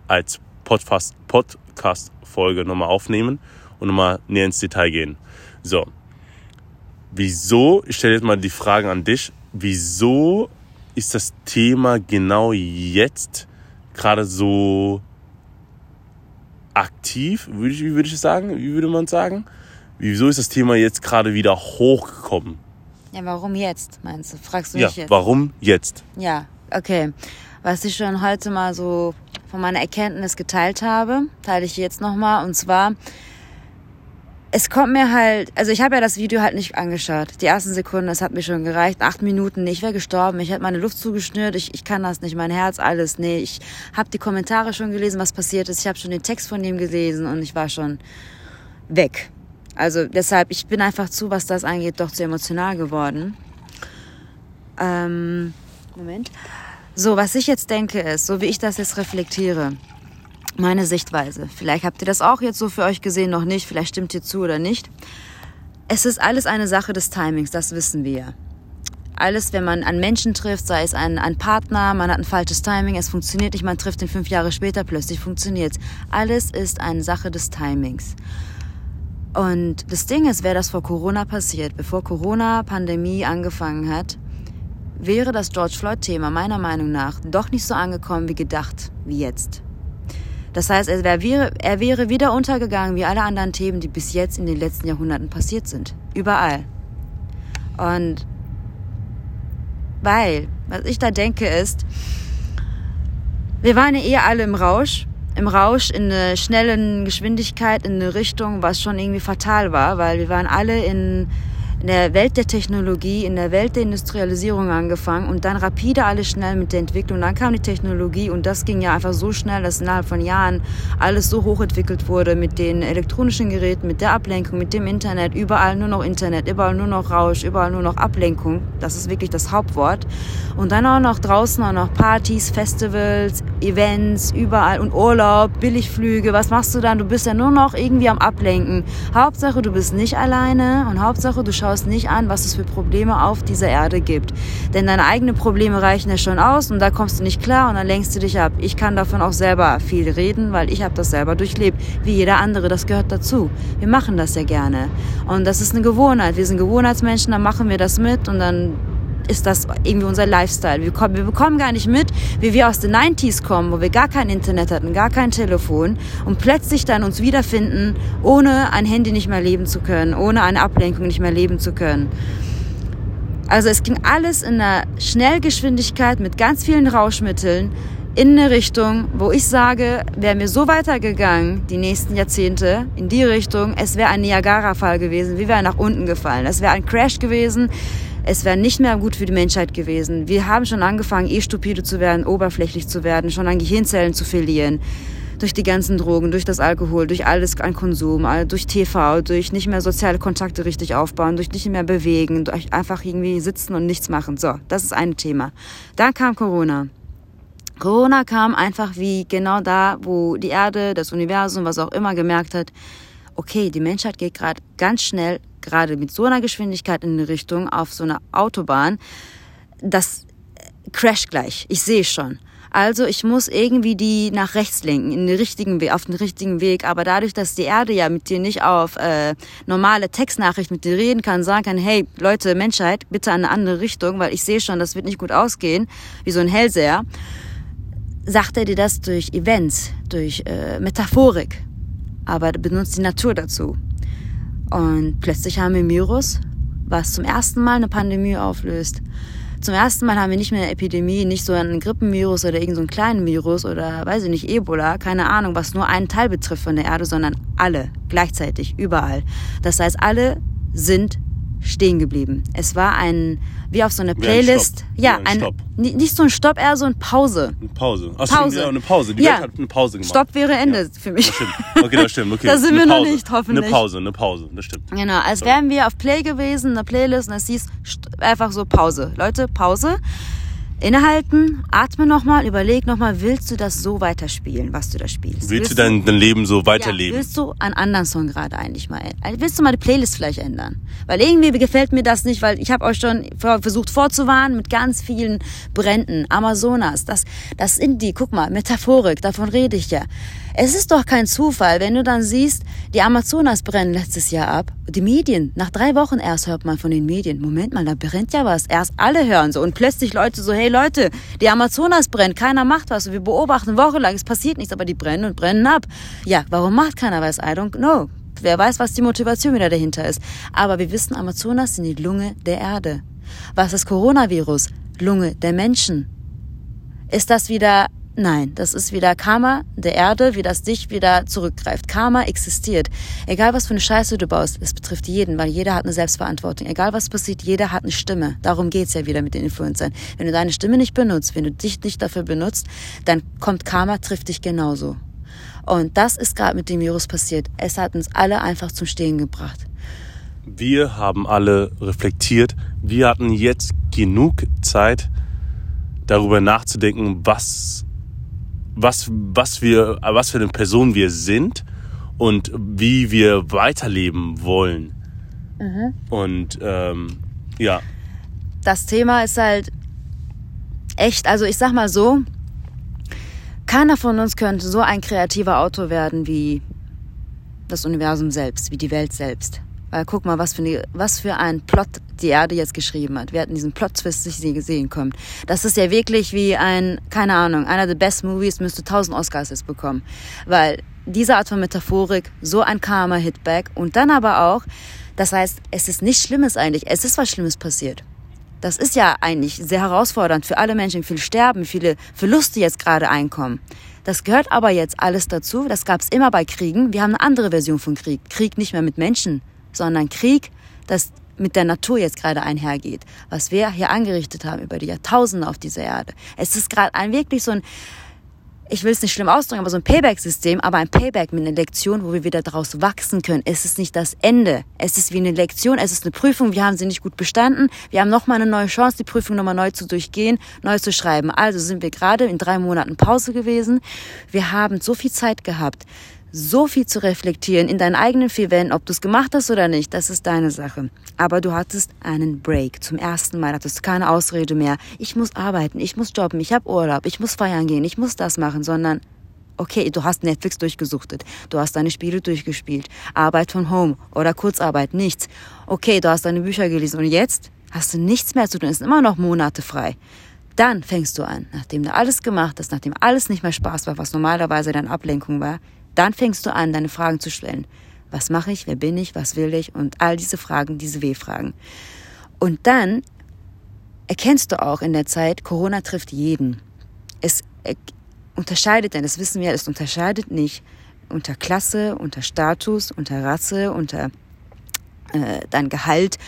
als Podcast, Podcast-Folge nochmal aufnehmen und nochmal näher ins Detail gehen. So. Wieso, ich stelle jetzt mal die Fragen an dich, wieso ist das Thema genau jetzt gerade so aktiv, würde ich, wie würde ich sagen? Wie würde man sagen? Wieso ist das Thema jetzt gerade wieder hochgekommen? ja, warum jetzt, meinst du? Fragst du Ja, mich jetzt? warum jetzt? Ja, okay. Was ich schon heute mal so von meiner Erkenntnis geteilt habe, teile ich jetzt nochmal. Und zwar, es kommt mir halt, also ich habe ja das Video halt nicht angeschaut. Die ersten Sekunden, das hat mir schon gereicht. Acht Minuten, ich wäre gestorben. Ich hätte meine Luft zugeschnürt. Ich, ich kann das nicht, mein Herz, alles. Nee, ich habe die Kommentare schon gelesen, was passiert ist. Ich habe schon den Text von ihm gelesen und ich war schon weg. Also deshalb, ich bin einfach zu, was das angeht, doch zu emotional geworden. Ähm, Moment. So, was ich jetzt denke ist, so wie ich das jetzt reflektiere, meine Sichtweise. Vielleicht habt ihr das auch jetzt so für euch gesehen, noch nicht, vielleicht stimmt ihr zu oder nicht. Es ist alles eine Sache des Timings, das wissen wir. Alles, wenn man an Menschen trifft, sei es ein, ein Partner, man hat ein falsches Timing, es funktioniert nicht, man trifft ihn fünf Jahre später, plötzlich funktioniert Alles ist eine Sache des Timings. Und das Ding ist, wäre das vor Corona passiert, bevor Corona-Pandemie angefangen hat, wäre das George Floyd-Thema meiner Meinung nach doch nicht so angekommen wie gedacht, wie jetzt. Das heißt, er wäre, er wäre wieder untergegangen wie alle anderen Themen, die bis jetzt in den letzten Jahrhunderten passiert sind. Überall. Und weil, was ich da denke ist, wir waren ja eh alle im Rausch, im Rausch in einer schnellen Geschwindigkeit in eine Richtung, was schon irgendwie fatal war, weil wir waren alle in in der Welt der Technologie, in der Welt der Industrialisierung angefangen und dann rapide alles schnell mit der Entwicklung. Dann kam die Technologie und das ging ja einfach so schnell, dass innerhalb von Jahren alles so hochentwickelt wurde mit den elektronischen Geräten, mit der Ablenkung, mit dem Internet, überall nur noch Internet, überall nur noch Rausch, überall nur noch Ablenkung. Das ist wirklich das Hauptwort. Und dann auch noch draußen auch noch Partys, Festivals, Events, überall und Urlaub, Billigflüge. Was machst du dann? Du bist ja nur noch irgendwie am Ablenken. Hauptsache, du bist nicht alleine und Hauptsache, du schaust schaust nicht an, was es für Probleme auf dieser Erde gibt. Denn deine eigenen Probleme reichen ja schon aus und da kommst du nicht klar und dann lenkst du dich ab. Ich kann davon auch selber viel reden, weil ich habe das selber durchlebt, wie jeder andere. Das gehört dazu. Wir machen das ja gerne. Und das ist eine Gewohnheit. Wir sind Gewohnheitsmenschen, dann machen wir das mit und dann ist das irgendwie unser Lifestyle. Wir, kommen, wir bekommen gar nicht mit, wie wir aus den 90s kommen, wo wir gar kein Internet hatten, gar kein Telefon und plötzlich dann uns wiederfinden, ohne ein Handy nicht mehr leben zu können, ohne eine Ablenkung nicht mehr leben zu können. Also es ging alles in einer Schnellgeschwindigkeit mit ganz vielen Rauschmitteln in eine Richtung, wo ich sage, wären wir so weitergegangen, die nächsten Jahrzehnte, in die Richtung, es wäre ein Niagara-Fall gewesen, wir wären nach unten gefallen. Es wäre ein Crash gewesen, es wäre nicht mehr gut für die Menschheit gewesen. Wir haben schon angefangen, eh stupide zu werden, oberflächlich zu werden, schon an Gehirnzellen zu verlieren. Durch die ganzen Drogen, durch das Alkohol, durch alles an Konsum, durch TV, durch nicht mehr soziale Kontakte richtig aufbauen, durch nicht mehr bewegen, durch einfach irgendwie sitzen und nichts machen. So, das ist ein Thema. Dann kam Corona. Corona kam einfach wie genau da, wo die Erde, das Universum, was auch immer gemerkt hat, okay, die Menschheit geht gerade ganz schnell gerade mit so einer Geschwindigkeit in eine Richtung auf so einer Autobahn, das crash gleich. Ich sehe schon. Also ich muss irgendwie die nach rechts lenken, in den richtigen Weg, auf den richtigen Weg. Aber dadurch, dass die Erde ja mit dir nicht auf äh, normale Textnachricht mit dir reden kann, sagen kann, hey Leute, Menschheit, bitte an eine andere Richtung, weil ich sehe schon, das wird nicht gut ausgehen, wie so ein Hellseher, sagt er dir das durch Events, durch äh, Metaphorik. Aber benutzt die Natur dazu. Und plötzlich haben wir ein Virus, was zum ersten Mal eine Pandemie auflöst. Zum ersten Mal haben wir nicht mehr eine Epidemie, nicht so ein Grippenvirus oder irgendein so kleinen Virus oder weiß ich nicht, Ebola, keine Ahnung, was nur einen Teil betrifft von der Erde, sondern alle, gleichzeitig, überall. Das heißt, alle sind stehen geblieben. Es war ein, wie auf so eine Playlist. Ein ja, ein, ein nicht so ein Stopp, eher so ein Pause. Eine Pause. Ach, Pause. Stimmt, ja, eine Pause. Die Ja. Welt hat eine Pause gemacht. Stopp wäre Ende Ja. für mich. Das stimmt. Okay, das stimmt. Okay. Da sind Eine wir noch Pause. nicht, hoffentlich. Eine Pause, eine Pause. Das stimmt. Genau, als So. wären wir auf Play gewesen, eine Playlist und es hieß einfach so Pause. Leute, Pause. Innehalten, atme nochmal, überleg nochmal, willst du das so weiterspielen, was du da spielst? Willst du dein, dein Leben so weiterleben? Ja, willst du einen anderen Song gerade eigentlich mal ändern? Willst du mal die Playlist vielleicht ändern? Weil irgendwie gefällt mir das nicht, weil ich habe euch schon versucht vorzuwarnen mit ganz vielen Bränden. Amazonas, das, das sind die, guck mal, Metaphorik, davon rede ich ja. Es ist doch kein Zufall, wenn du dann siehst, die Amazonas brennen letztes Jahr ab. Die Medien, nach drei Wochen erst hört man von den Medien, Moment mal, da brennt ja was. Erst alle hören so und plötzlich Leute so, hey Leute, die Amazonas brennt, keiner macht was. Wir beobachten wochenlang, es passiert nichts, aber die brennen und brennen ab. Ja, warum macht keiner was? I don't know. Wer weiß, was die Motivation wieder dahinter ist. Aber wir wissen, Amazonas sind die Lunge der Erde. Was ist Coronavirus? Lunge der Menschen. Ist das wieder Nein, das ist wieder Karma der Erde, wie das dich wieder zurückgreift. Karma existiert. Egal was für eine Scheiße du baust, es betrifft jeden, weil jeder hat eine Selbstverantwortung. Egal was passiert, jeder hat eine Stimme. Darum geht's ja wieder mit den Influencern. Wenn du deine Stimme nicht benutzt, wenn du dich nicht dafür benutzt, dann kommt Karma, trifft dich genauso. Und das ist gerade mit dem Virus passiert. Es hat uns alle einfach zum Stehen gebracht. Wir haben alle reflektiert. Wir hatten jetzt genug Zeit, darüber nachzudenken, was was, was, wir, was für eine Person wir sind und wie wir weiterleben wollen. Mhm. Und ähm, ja. Das Thema ist halt echt, also ich sag mal so, keiner von uns könnte so ein kreativer Autor werden wie das Universum selbst, wie die Welt selbst. Weil guck mal, was für, eine, was für ein Plot die Erde jetzt geschrieben hat. Wir hatten diesen Plot-Twist nicht gesehen kommen. Das ist ja wirklich wie ein, keine Ahnung, einer der Best Movies müsste 1000 Oscars jetzt bekommen. Weil diese Art von Metaphorik, so ein Karma-Hitback und dann aber auch, das heißt, es ist nichts Schlimmes eigentlich, es ist was Schlimmes passiert. Das ist ja eigentlich sehr herausfordernd für alle Menschen, viele sterben, viele Verluste jetzt gerade einkommen. Das gehört aber jetzt alles dazu. Das gab es immer bei Kriegen. Wir haben eine andere Version von Krieg. Krieg nicht mehr mit Menschen, sondern Krieg, das mit der Natur jetzt gerade einhergeht, was wir hier angerichtet haben über die Jahrtausende auf dieser Erde. Es ist gerade ein wirklich so ein, ich will es nicht schlimm ausdrücken, aber so ein Payback-System, aber ein Payback mit einer Lektion, wo wir wieder daraus wachsen können. Es ist nicht das Ende. Es ist wie eine Lektion, es ist eine Prüfung. Wir haben sie nicht gut bestanden. Wir haben nochmal eine neue Chance, die Prüfung nochmal neu zu durchgehen, neu zu schreiben. Also sind wir gerade in drei Monaten Pause gewesen. Wir haben so viel Zeit gehabt, so viel zu reflektieren in deinen eigenen vier Wänden, ob du es gemacht hast oder nicht, das ist deine Sache. Aber du hattest einen Break. Zum ersten Mal hattest keine Ausrede mehr. Ich muss arbeiten, ich muss jobben, ich habe Urlaub, ich muss feiern gehen, ich muss das machen, sondern okay, du hast Netflix durchgesuchtet, du hast deine Spiele durchgespielt, Arbeit von Home oder Kurzarbeit, nichts. Okay, du hast deine Bücher gelesen und jetzt hast du nichts mehr zu tun, es sind immer noch Monate frei. Dann fängst du an, nachdem du alles gemacht hast, nachdem alles nicht mehr Spaß war, was normalerweise deine Ablenkung war, dann fängst du an, deine Fragen zu stellen. Was mache ich? Wer bin ich? Was will ich? Und all diese Fragen, diese W-Fragen. Und dann erkennst du auch in der Zeit, Corona trifft jeden. Es unterscheidet, denn das wissen wir, es unterscheidet nicht unter Klasse, unter Status, unter Rasse, unter äh, dein Gehalt,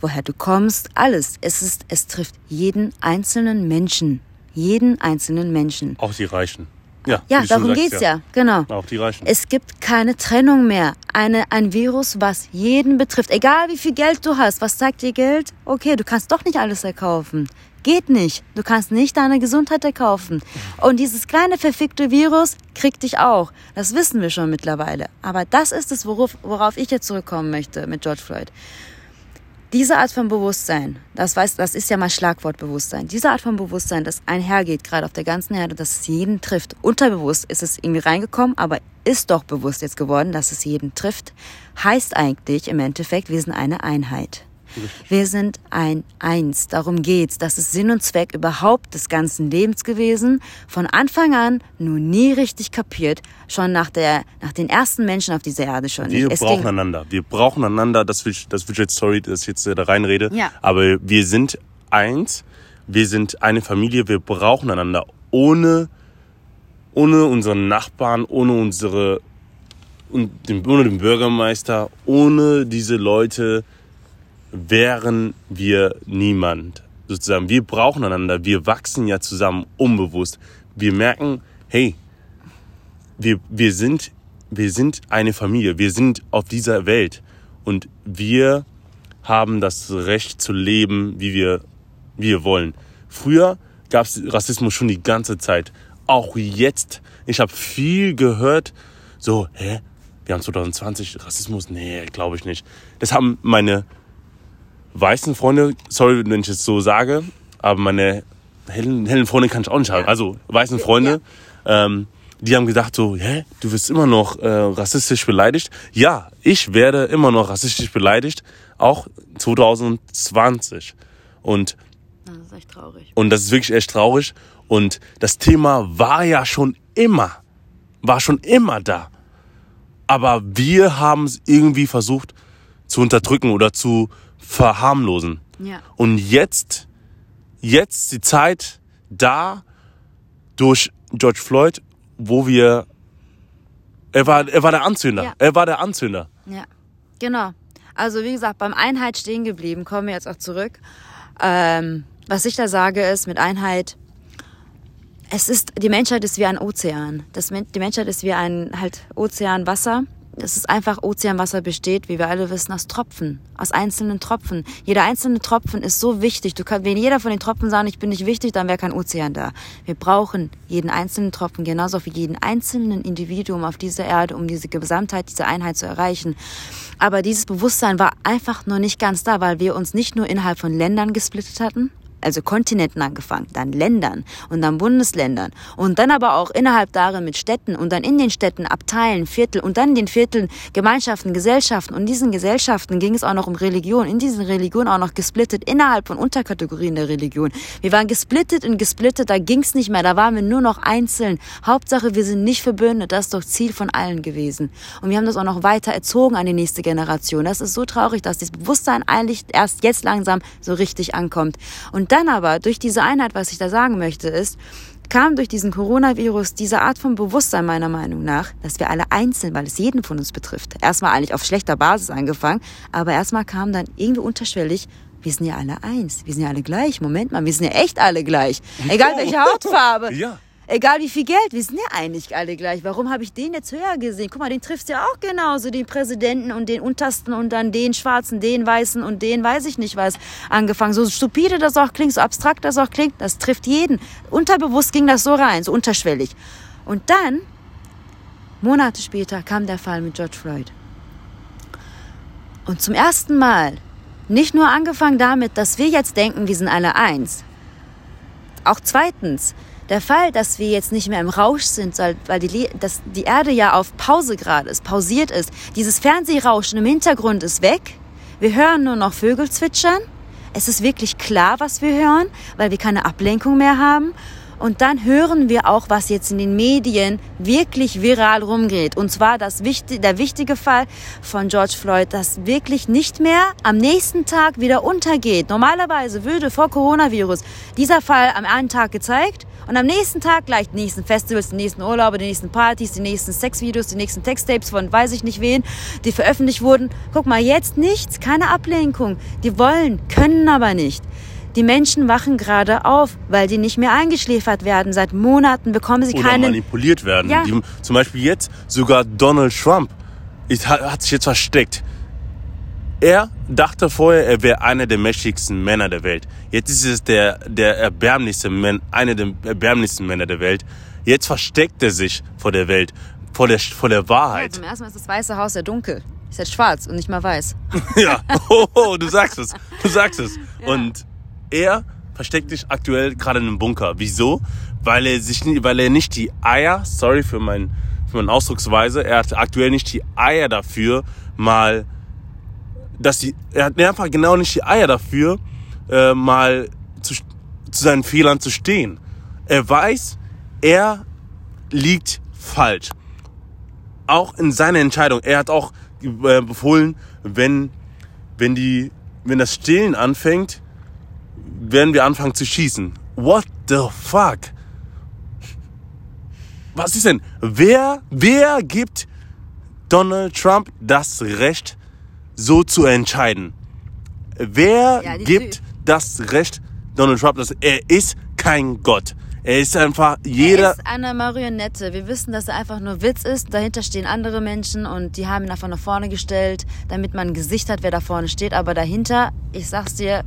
woher du kommst, alles. Es ist, es trifft jeden einzelnen Menschen. Jeden einzelnen Menschen. Auch die Reichen. Ja, ja darum sagst, geht's ja. ja. genau. Auch die Reichen. Es gibt keine Trennung mehr. Eine, ein Virus, was jeden betrifft. Egal wie viel Geld du hast. Was sagt dir Geld? Okay, du kannst doch nicht alles erkaufen. Geht nicht. Du kannst nicht deine Gesundheit erkaufen. Und dieses kleine verfickte Virus kriegt dich auch. Das wissen wir schon mittlerweile. Aber das ist es, worauf, worauf ich jetzt zurückkommen möchte mit George Floyd. Diese Art von Bewusstsein, das, weiß, das ist ja mal Schlagwortbewusstsein, diese Art von Bewusstsein, das einhergeht, gerade auf der ganzen Erde, dass es jeden trifft. Unterbewusst ist es irgendwie reingekommen, aber ist doch bewusst jetzt geworden, dass es jeden trifft, heißt eigentlich im Endeffekt, wir sind eine Einheit. Wir sind ein Eins. Darum geht's. Das ist Sinn und Zweck überhaupt des ganzen Lebens gewesen. Von Anfang an nur nie richtig kapiert. Schon nach der, nach den ersten Menschen auf dieser Erde schon. Wir es brauchen einander. Wir brauchen einander. Das will, das will jetzt, sorry, dass ich jetzt da reinrede. Ja. Aber wir sind eins. Wir sind eine Familie. Wir brauchen einander. Ohne, ohne unseren Nachbarn, ohne unsere, und den, ohne den Bürgermeister, ohne diese Leute, wären wir niemand. Sozusagen, wir brauchen einander, wir wachsen ja zusammen unbewusst. Wir merken, hey, wir, wir, sind, wir sind eine Familie, wir sind auf dieser Welt und wir haben das Recht zu leben, wie wir, wie wir wollen. Früher gab es Rassismus schon die ganze Zeit. Auch jetzt. Ich habe viel gehört, so, hä? Wir haben 2020 Rassismus? Nee, glaube ich nicht. Das haben meine weißen Freunde, sorry, wenn ich es so sage, aber meine hellen, hellen Freunde kann ich auch nicht haben. Also weißen Freunde, ja. ähm, die haben gedacht so, hä, du wirst immer noch äh, rassistisch beleidigt. Ja, ich werde immer noch rassistisch beleidigt, auch 2020. Und das ist echt traurig. Und das ist wirklich echt traurig. Und das Thema war ja schon immer, war schon immer da. Aber wir haben es irgendwie versucht zu unterdrücken oder zu verharmlosen. Ja. Und jetzt, jetzt die Zeit da durch George Floyd, wo wir. Er war, er war der Anzünder. Ja. Er war der Anzünder. Ja, genau. Also wie gesagt, beim Einheit stehen geblieben, kommen wir jetzt auch zurück. Ähm, was ich da sage ist, mit Einheit, es ist, die Menschheit ist wie ein Ozean. Das, die Menschheit ist wie ein halt Ozeanwasser. Es ist einfach, Ozeanwasser besteht, wie wir alle wissen, aus Tropfen, aus einzelnen Tropfen. Jeder einzelne Tropfen ist so wichtig. Du kannst, wenn jeder von den Tropfen sagt, ich bin nicht wichtig, dann wäre kein Ozean da. Wir brauchen jeden einzelnen Tropfen, genauso wie jeden einzelnen Individuum auf dieser Erde, um diese Gesamtheit, diese Einheit zu erreichen. Aber dieses Bewusstsein war einfach noch nicht ganz da, weil wir uns nicht nur innerhalb von Ländern gesplittet hatten, also Kontinenten angefangen, dann Ländern und dann Bundesländern und dann aber auch innerhalb darin mit Städten und dann in den Städten Abteilen, Viertel und dann in den Vierteln Gemeinschaften, Gesellschaften und diesen Gesellschaften ging es auch noch um Religion, in diesen Religionen auch noch gesplittet innerhalb von Unterkategorien der Religion. Wir waren gesplittet und gesplittet, da ging es nicht mehr, da waren wir nur noch einzeln. Hauptsache, wir sind nicht verbündet, das ist doch Ziel von allen gewesen. Und wir haben das auch noch weiter erzogen an die nächste Generation. Das ist so traurig, dass dieses Bewusstsein eigentlich erst jetzt langsam so richtig ankommt. Und dann aber durch diese Einheit, was ich da sagen möchte, ist, kam durch diesen Coronavirus diese Art von Bewusstsein meiner Meinung nach, dass wir alle einzeln, weil es jeden von uns betrifft, erstmal eigentlich auf schlechter Basis angefangen, aber erstmal kam dann irgendwie unterschwellig, wir sind ja alle eins, wir sind ja alle gleich. Moment mal, wir sind ja echt alle gleich. Egal welche Hautfarbe. Ja. Egal wie viel Geld, wir sind ja eigentlich alle gleich. Warum habe ich den jetzt höher gesehen? Guck mal, den triffst du ja auch genauso, den Präsidenten und den Untersten und dann den Schwarzen, den Weißen und den weiß ich nicht was angefangen. So stupide das auch klingt, so abstrakt das auch klingt, das trifft jeden. Unterbewusst ging das so rein, so unterschwellig. Und dann, Monate später, kam der Fall mit George Floyd. Und zum ersten Mal, nicht nur angefangen damit, dass wir jetzt denken, wir sind alle eins. Auch zweitens, der Fall, dass wir jetzt nicht mehr im Rausch sind, weil die, dass die Erde ja auf Pause gerade ist, pausiert ist. Dieses Fernsehrauschen im Hintergrund ist weg. Wir hören nur noch Vögel zwitschern. Es ist wirklich klar, was wir hören, weil wir keine Ablenkung mehr haben. Und dann hören wir auch, was jetzt in den Medien wirklich viral rumgeht. Und zwar das wichtig, der wichtige Fall von George Floyd, das wirklich nicht mehr am nächsten Tag wieder untergeht. Normalerweise würde vor Coronavirus dieser Fall am einen Tag gezeigt und am nächsten Tag gleich die nächsten Festivals, die nächsten Urlaube, die nächsten Partys, die nächsten Sexvideos, die nächsten Textapes von weiß ich nicht wen, die veröffentlicht wurden. Guck mal, jetzt nichts, keine Ablenkung. Die wollen, können aber nicht. Die Menschen wachen gerade auf, weil die nicht mehr eingeschläfert werden. Seit Monaten bekommen sie Oder keinen. manipuliert werden. Ja. Die, zum Beispiel jetzt sogar Donald Trump ist, hat, hat sich jetzt versteckt. Er dachte vorher, er wäre einer der mächtigsten Männer der Welt. Jetzt ist es der, der erbärmlichste Mann, einer der erbärmlichsten Männer der Welt. Jetzt versteckt er sich vor der Welt, vor der, vor der Ja, Wahrheit. zum ersten Mal ist das Weiße Haus ja dunkel. Ist jetzt schwarz und nicht mal weiß. Ja, oh, oh, du sagst es, du sagst es. Und er versteckt sich aktuell gerade in einem Bunker. Wieso? Weil er sich, weil er nicht die Eier, sorry für mein, für meine Ausdrucksweise, er hat aktuell nicht die Eier dafür, mal, dass die, er hat einfach genau nicht die Eier dafür, äh, mal zu, zu seinen Fehlern zu stehen. Er weiß, er liegt falsch auch in seiner Entscheidung. Er hat auch äh, befohlen, wenn, wenn, die, wenn das Stillen anfängt, werden wir anfangen zu schießen. What the fuck? Was ist denn? Wer, wer gibt Donald Trump das Recht, so zu entscheiden? Wer Ja, gibt das Recht Donald Trump, dass er ist kein Gott. Er ist einfach Er jeder. ist eine Marionette. Wir wissen, dass er einfach nur Witz ist. Dahinter stehen andere Menschen und die haben ihn einfach nach vorne gestellt, damit man ein Gesicht hat, wer da vorne steht. Aber dahinter, ich sag's dir,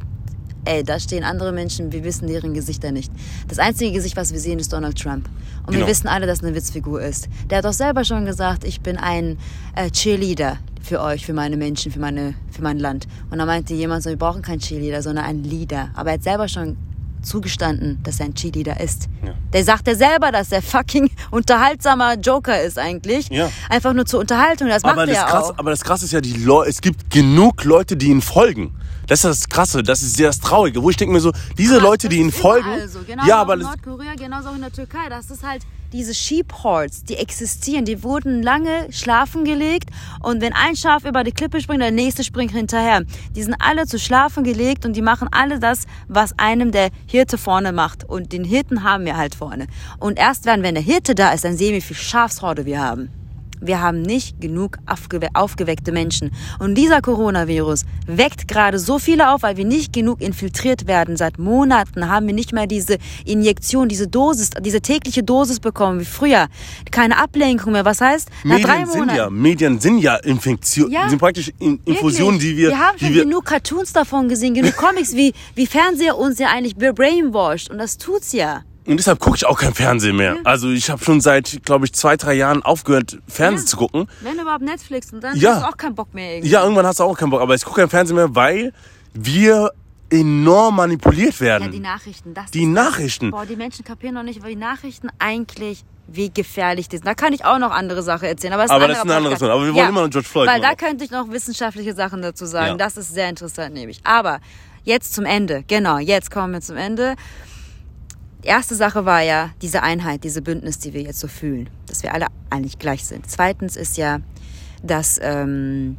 ey, da stehen andere Menschen, wir wissen deren Gesichter nicht. Das einzige Gesicht, was wir sehen, ist Donald Trump. Und Genau. wir wissen alle, dass er eine Witzfigur ist. Der hat doch selber schon gesagt, ich bin ein äh, Cheerleader für euch, für meine Menschen, für, meine, für mein Land. Und da meinte jemand so, wir brauchen keinen Cheerleader, sondern einen Leader. Aber er hat selber schon zugestanden, dass er ein Cheerleader ist. Ja. Der sagt ja selber, dass er fucking unterhaltsamer Joker ist eigentlich. Ja. Einfach nur zur Unterhaltung, das macht aber, er das ja krass, auch. aber das Krasse ist ja, die es gibt genug Leute, die ihm folgen. Das ist das Krasse, das ist sehr das Traurige, wo ich denke mir so, diese Leute, Das die ist folgen, überall So. Genau ja, aber in Nordkorea, genauso auch in der Türkei. Das ist halt, diese Sheepholds, die existieren, die wurden lange schlafen gelegt und wenn ein Schaf über die Klippe springt, der nächste springt hinterher. Die sind alle zu schlafen gelegt und die machen alle das, was einem der Hirte vorne macht. Und den Hirten haben wir halt vorne. Und erst wenn, wenn der Hirte da ist, dann sehen wir, wie viel Schafshorde wir haben. Wir haben nicht genug aufgewe aufgeweckte Menschen. Und dieser Coronavirus weckt gerade so viele auf, weil wir nicht genug infiltriert werden. Seit Monaten haben wir nicht mehr diese Injektion, diese Dosis, diese tägliche Dosis bekommen wie früher. Keine Ablenkung mehr. Was heißt? Nach Medien drei Monaten. Sind ja, Medien sind ja Infektionen, ja, sind praktisch in Infusionen, die wir. Wir haben schon wir genug Cartoons davon gesehen, genug Comics, wie, wie Fernseher uns ja eigentlich brainwashed. Und das tut's ja. Und deshalb gucke ich auch kein Fernsehen mehr. Ja. Also ich habe schon seit, glaube ich, zwei, drei Jahren aufgehört, Fernsehen ja. zu gucken. Wenn überhaupt Netflix und dann ja. hast du auch keinen Bock mehr irgendwie. Ja, irgendwann hast du auch keinen Bock. Aber ich gucke kein Fernsehen mehr, weil wir enorm manipuliert werden. Ja, die Nachrichten. Das die Nachrichten. Das. Boah, die Menschen kapieren noch nicht, weil die Nachrichten eigentlich wie gefährlich die sind. Da kann ich auch noch andere Sachen erzählen. Aber, das aber ist, das ist ein anderes Sache. Aber wir wollen ja, immer noch George Floyd. Weil machen. da könnte ich noch wissenschaftliche Sachen dazu sagen. Ja. Das ist sehr interessant nämlich. Aber jetzt zum Ende. Genau, jetzt kommen wir zum Ende erste Sache war ja diese Einheit, diese Bündnis, die wir jetzt so fühlen, dass wir alle eigentlich gleich sind. Zweitens ist ja, dass ähm,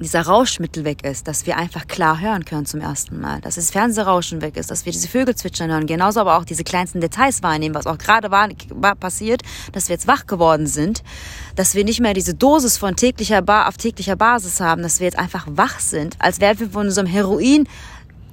dieser Rauschmittel weg ist, dass wir einfach klar hören können zum ersten Mal, dass das Fernsehrauschen weg ist, dass wir diese Vögel zwitschern hören, genauso aber auch diese kleinsten Details wahrnehmen, was auch gerade war, war passiert, dass wir jetzt wach geworden sind, dass wir nicht mehr diese Dosis von täglicher Bar auf täglicher Basis haben, dass wir jetzt einfach wach sind, als wären wir von unserem Heroin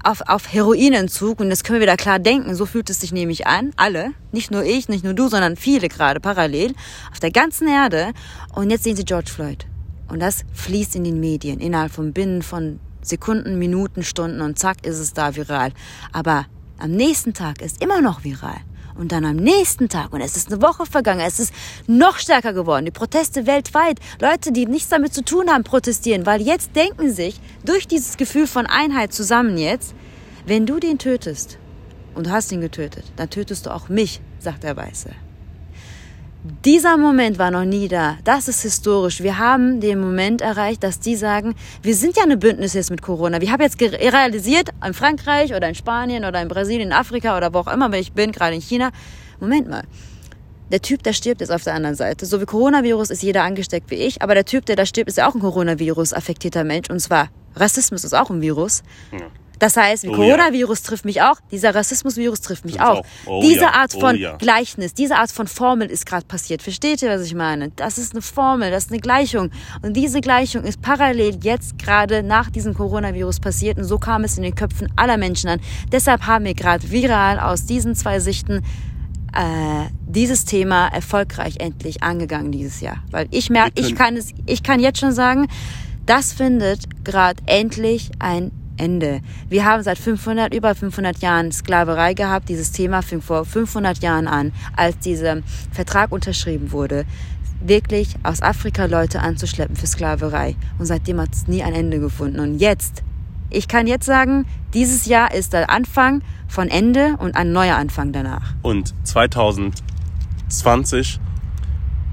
auf, auf Heroinentzug und das können wir wieder klar denken, so fühlt es sich nämlich an, alle, nicht nur ich, nicht nur du, sondern viele gerade parallel, auf der ganzen Erde. Und jetzt sehen sie George Floyd. Und das fließt in den Medien innerhalb von Binnen von Sekunden, Minuten, Stunden. Und zack ist es da viral. Aber am nächsten Tag ist immer noch viral. Und dann am nächsten Tag, und es ist eine Woche vergangen, es ist noch stärker geworden. Die Proteste weltweit, Leute, die nichts damit zu tun haben, protestieren, weil jetzt denken sich durch dieses Gefühl von Einheit zusammen jetzt, wenn du den tötest und du hast ihn getötet, dann tötest du auch mich, sagt der Weiße. Dieser Moment war noch nie da. Das ist historisch. Wir haben den Moment erreicht, dass die sagen, wir sind ja eine Bündnis jetzt mit Corona. Wir haben jetzt realisiert, in Frankreich oder in Spanien oder in Brasilien, in Afrika oder wo auch immer ich bin, gerade in China. Moment mal. Der Typ, der stirbt, ist auf der anderen Seite. So wie Coronavirus ist jeder angesteckt wie ich, aber der Typ, der da stirbt, ist ja auch ein Coronavirus-affektierter Mensch. Und zwar, Rassismus ist auch ein Virus. Ja. Das heißt, oh, Coronavirus ja. trifft mich auch, dieser Rassismusvirus trifft mich auch. auch. Oh, diese ja. Art von oh, ja. Gleichnis, diese Art von Formel ist gerade passiert. Versteht ihr, was ich meine? Das ist eine Formel, das ist eine Gleichung. Und diese Gleichung ist parallel jetzt gerade nach diesem Coronavirus passiert. Und so kam es in den Köpfen aller Menschen an. Deshalb haben wir gerade viral aus diesen zwei Sichten äh, dieses Thema erfolgreich endlich angegangen dieses Jahr. Weil ich merke, ich kann es, ich kann jetzt schon sagen, das findet gerade endlich ein Ende. Wir haben seit 500, über 500 Jahren Sklaverei gehabt. Dieses Thema fing vor 500 Jahren an, als dieser Vertrag unterschrieben wurde, wirklich aus Afrika Leute anzuschleppen für Sklaverei. Und seitdem hat es nie ein Ende gefunden. Und jetzt, ich kann jetzt sagen, dieses Jahr ist der Anfang von Ende und ein neuer Anfang danach. Und 2020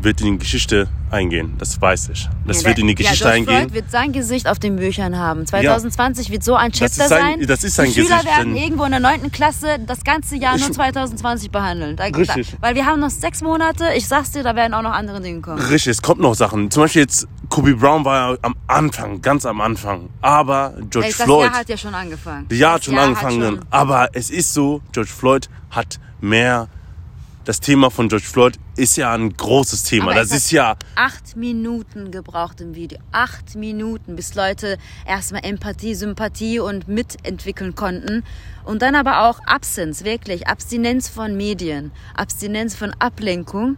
wird in die Geschichte eingehen. Das weiß ich. Das ja, wird in die Geschichte ja, eingehen. Floyd wird sein Gesicht auf den Büchern haben. 2020 ja. wird so ein Chapter sein. sein. Das ist sein die Gesicht. Schüler werden irgendwo in der 9. Klasse das ganze Jahr nur 2020 behandeln. Da, Richtig. weil wir haben noch sechs Monate. Ich sag's dir, da werden auch noch andere Dinge kommen. Richtig, es kommt noch Sachen. Zum Beispiel jetzt, Kobe Brown war ja am Anfang, ganz am Anfang. Aber George das Floyd... Das Jahr hat ja schon angefangen. Das Jahr hat schon Jahr angefangen. Hat schon. Aber es ist so, George Floyd hat mehr das Thema von George Floyd ist ja ein großes Thema. Aber das ist ja. Acht Minuten gebraucht im Video. Acht Minuten, bis Leute erstmal Empathie, Sympathie und mitentwickeln konnten. Und dann aber auch Absence, wirklich. Abstinenz von Medien. Abstinenz von Ablenkung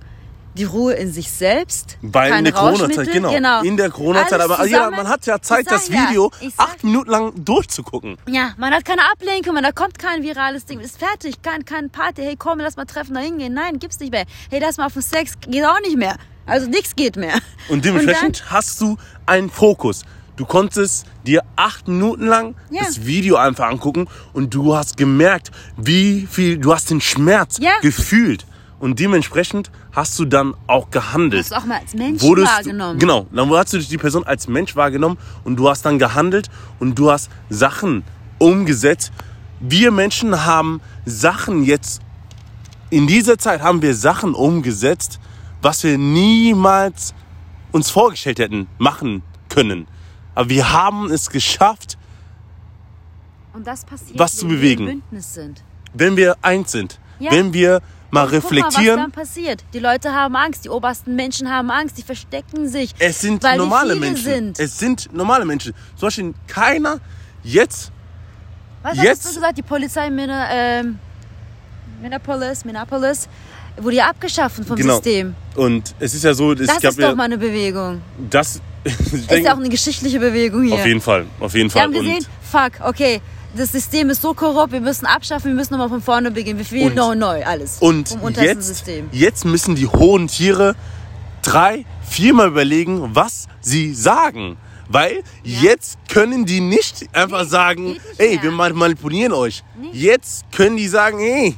die Ruhe in sich selbst. Weil in der Corona-Zeit, genau. genau. In der Corona-Zeit, aber ja, man hat ja Zeit, das Video ja, acht Minuten lang durchzugucken. Ja, man hat keine Ablenkung, da kommt kein virales Ding, ist fertig, kein, kein Party, hey komm, lass mal treffen, da hingehen. Nein, gibt's nicht mehr. Hey, lass mal auf den Sex, geht auch nicht mehr. Also nichts geht mehr. Und dementsprechend Und hast du einen Fokus. Du konntest dir acht Minuten lang ja. das Video einfach angucken und du hast gemerkt, wie viel, du hast den Schmerz ja. gefühlt. Und dementsprechend hast du dann auch gehandelt. Hast du auch mal als Mensch Wurdest wahrgenommen. Du, genau, dann hast du die Person als Mensch wahrgenommen und du hast dann gehandelt und du hast Sachen umgesetzt. Wir Menschen haben Sachen jetzt in dieser Zeit haben wir Sachen umgesetzt, was wir niemals uns vorgestellt hätten machen können. Aber wir haben es geschafft, Und das passiert, Was zu wenn bewegen. wir wenn wir eins sind. Ja. Wenn wir mal Guck mal, was reflektieren. dann passiert. Die Leute haben Angst, die obersten Menschen haben Angst, die verstecken sich. Es sind normale Menschen. Sind. Es sind normale Menschen. Zum Beispiel keiner jetzt. Was Jetzt- hast du gesagt? Die Polizei in ähm, Minneapolis, Minneapolis wurde ja abgeschafft vom Genau. System. Und es ist ja so, es Das gab ist ja doch mal eine Bewegung. das. ist denke, ja auch eine geschichtliche Bewegung hier. auf jeden Fall, auf jeden Wir Fall. haben gesehen, Und fuck, okay, das System ist so korrupt, wir müssen abschaffen, wir müssen nochmal von vorne beginnen. Wir fehlen neu, neu, alles. Und Vom untersten jetzt, System. jetzt müssen die hohen Tiere drei, viermal überlegen, was sie sagen. Weil jetzt können die nicht einfach Nee, sagen, nicht ey, wir manipulieren euch. Nee. Jetzt können die sagen, ey,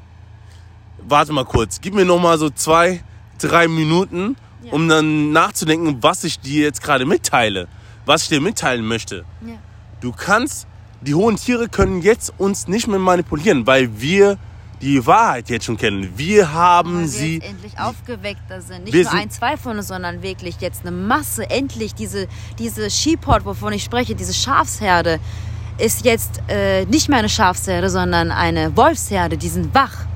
warte mal kurz, gib mir noch mal so zwei, drei Minuten, Ja. um dann nachzudenken, was ich dir jetzt gerade mitteile, was ich dir mitteilen möchte. Ja. Du kannst, die hohen Tiere können jetzt uns nicht mehr manipulieren, weil wir die Wahrheit jetzt schon kennen. Wir haben wir sie. endlich aufgeweckter sind. Nicht nur ein, zwei von uns, sondern wirklich jetzt eine Masse. Endlich diese, diese Sheepherd, wovon ich spreche, diese Schafsherde, ist jetzt äh, nicht mehr eine Schafsherde, sondern eine Wolfsherde. Die sind wach.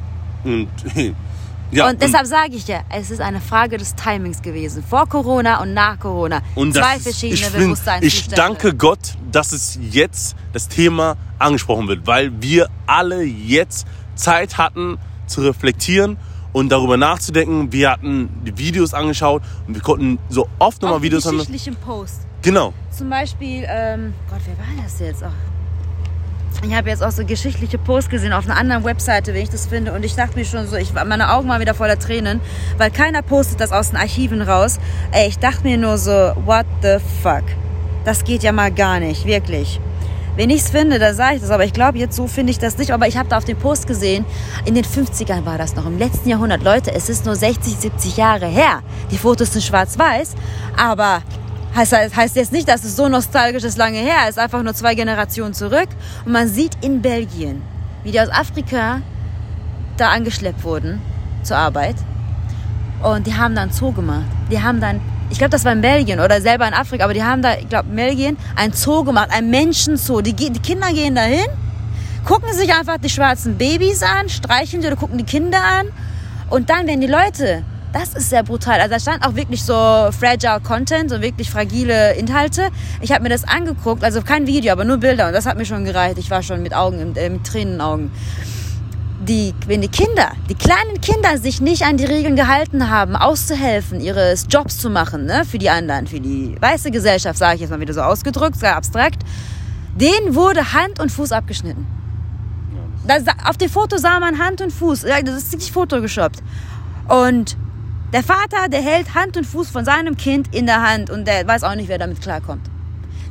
Und, ja, und deshalb sage ich ja, es ist eine Frage des Timings gewesen. Vor Corona und nach Corona. Und Zwei das verschiedene ich, Bewusstseinszustände. ich danke Gott, dass es jetzt das Thema angesprochen wird, weil wir alle jetzt Zeit hatten zu reflektieren und darüber nachzudenken. Wir hatten die Videos angeschaut und wir konnten so oft nochmal Videos an. geschichtlichen Post. Genau. Zum Beispiel, ähm, Gott, wer war das jetzt? Ach. Ich habe jetzt auch so geschichtliche Posts gesehen auf einer anderen Webseite, wenn ich das finde. Und ich dachte mir schon so, ich, meine Augen waren wieder voller Tränen, weil keiner postet das aus den Archiven raus. Ey, ich dachte mir nur so, what the fuck? Das geht ja mal gar nicht, wirklich. Wenn ich es finde, dann sage ich das. Aber ich glaube, jetzt so finde ich das nicht. Aber ich habe da auf dem Post gesehen, in den 50ern war das noch, im letzten Jahrhundert. Leute, es ist nur 60, 70 Jahre her. Die Fotos sind schwarz-weiß. Aber heißt, heißt jetzt nicht, dass es so nostalgisch ist, lange her. Es ist einfach nur zwei Generationen zurück. Und man sieht in Belgien, wie die aus Afrika da angeschleppt wurden zur Arbeit. Und die haben dann Zoo gemacht. Die haben dann, ich glaube, das war in Belgien oder selber in Afrika, aber die haben da, ich glaube, in Belgien ein Zoo gemacht, ein Menschenzoo. Die, die Kinder gehen dahin, gucken sich einfach die schwarzen Babys an, streicheln die oder gucken die Kinder an. Und dann werden die Leute, das ist sehr brutal. Also da stand auch wirklich so fragile Content, so wirklich fragile Inhalte. Ich habe mir das angeguckt, also kein Video, aber nur Bilder. Und das hat mir schon gereicht. Ich war schon mit Augen, äh, mit Tränen in Augen die, wenn die Kinder, die kleinen Kinder sich nicht an die Regeln gehalten haben, auszuhelfen, ihre Jobs zu machen, ne, für die anderen, für die weiße Gesellschaft, sage ich jetzt mal wieder so ausgedrückt, sehr abstrakt, denen wurde Hand und Fuß abgeschnitten. Da, sa- auf dem Foto sah man Hand und Fuß, das ist nicht Photoshoppt. Und der Vater, der hält Hand und Fuß von seinem Kind in der Hand und der weiß auch nicht, wer damit klarkommt.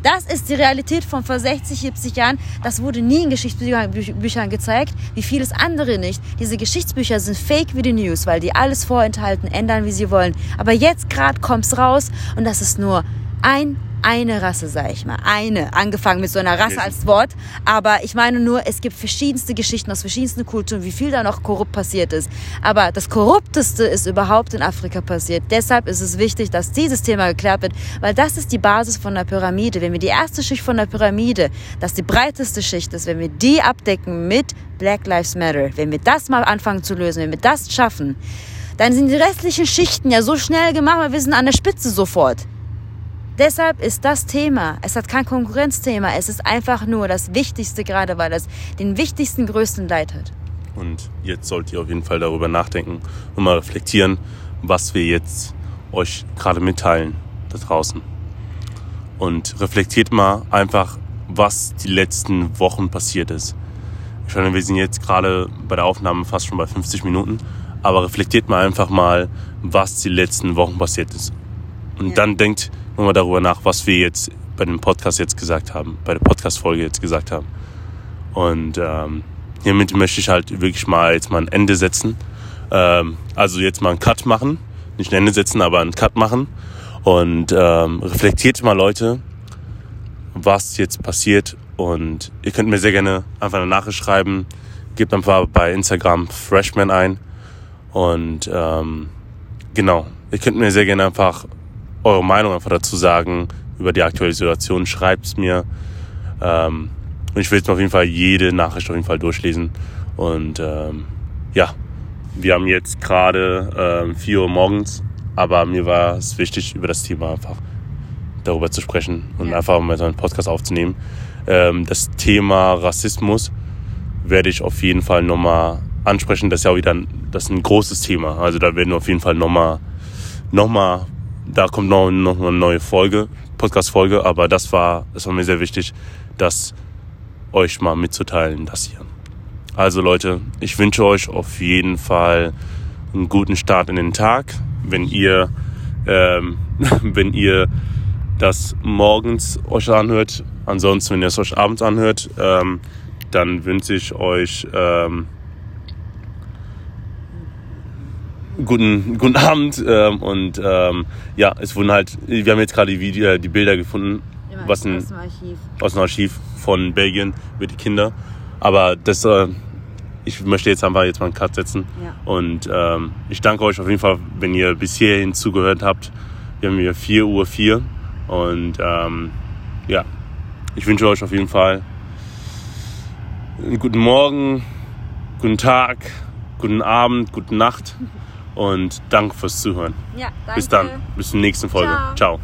Das ist die Realität von vor 60, 70 Jahren. Das wurde nie in Geschichtsbüchern Büch- Büchern gezeigt, wie vieles andere nicht. Diese Geschichtsbücher sind fake wie die News, weil die alles vorenthalten, ändern, wie sie wollen. Aber jetzt gerade kommt's raus und das ist nur ein eine Rasse, sag ich mal. Eine. Angefangen mit so einer Rasse als Wort. Aber ich meine nur, es gibt verschiedenste Geschichten aus verschiedensten Kulturen, wie viel da noch korrupt passiert ist. Aber das Korrupteste ist überhaupt in Afrika passiert. Deshalb ist es wichtig, dass dieses Thema geklärt wird, weil das ist die Basis von der Pyramide. Wenn wir die erste Schicht von der Pyramide, das die breiteste Schicht ist, wenn wir die abdecken mit Black Lives Matter, wenn wir das mal anfangen zu lösen, wenn wir das schaffen, dann sind die restlichen Schichten ja so schnell gemacht, weil wir sind an der Spitze sofort. Deshalb ist das Thema, es hat kein Konkurrenzthema, es ist einfach nur das Wichtigste gerade, weil es den wichtigsten, größten Leid hat. Und jetzt sollt ihr auf jeden Fall darüber nachdenken und mal reflektieren, was wir jetzt euch gerade mitteilen da draußen. Und reflektiert mal einfach, was die letzten Wochen passiert ist. Ich meine, wir sind jetzt gerade bei der Aufnahme fast schon bei 50 Minuten, aber reflektiert mal einfach mal, was die letzten Wochen passiert ist. Und Ja. dann denkt nochmal darüber nach, was wir jetzt bei dem Podcast jetzt gesagt haben, bei der Podcast-Folge jetzt gesagt haben. Und ähm, hiermit möchte ich halt wirklich mal jetzt mal ein Ende setzen. Ähm, also jetzt mal einen Cut machen. Nicht ein Ende setzen, aber einen Cut machen. Und ähm, reflektiert mal Leute, was jetzt passiert. Und ihr könnt mir sehr gerne einfach eine Nachricht schreiben. Gebt einfach bei Instagram Freshman ein. Und ähm, genau, ihr könnt mir sehr gerne einfach eure Meinung einfach dazu sagen über die aktuelle Situation. Schreibt es mir. Ähm, und ich will jetzt auf jeden Fall jede Nachricht auf jeden Fall durchlesen. Und ähm, ja, wir haben jetzt gerade ähm, 4 Uhr morgens, aber mir war es wichtig, über das Thema einfach darüber zu sprechen und ja. einfach mal so einen Podcast aufzunehmen. Ähm, das Thema Rassismus werde ich auf jeden Fall nochmal ansprechen. Das ist ja auch wieder ein, das ist ein großes Thema. Also da werden wir auf jeden Fall nochmal, noch mal, da kommt noch, noch eine neue Folge, Podcast-Folge, aber das war, das war mir sehr wichtig, das euch mal mitzuteilen, das hier. Also Leute, ich wünsche euch auf jeden Fall einen guten Start in den Tag. Wenn ihr, ähm, wenn ihr das morgens euch anhört, ansonsten, wenn ihr es euch abends anhört, ähm, dann wünsche ich euch ähm, guten, guten Abend ähm, und ähm, ja, es wurden halt, wir haben jetzt gerade die, äh, die Bilder gefunden, Immer was ein, aus dem Archiv. aus dem Archiv von Belgien über die Kinder, aber das, äh, ich möchte jetzt einfach jetzt mal einen Cut setzen Ja. und ähm, ich danke euch auf jeden Fall, wenn ihr bis hierhin zugehört habt. Wir haben hier 4 Uhr 4 und ähm, ja, ich wünsche euch auf jeden Fall einen guten Morgen, guten Tag, guten Abend, gute Nacht und danke fürs Zuhören. Ja, danke. Bis dann, bis zur nächsten Folge. Ciao. Ciao.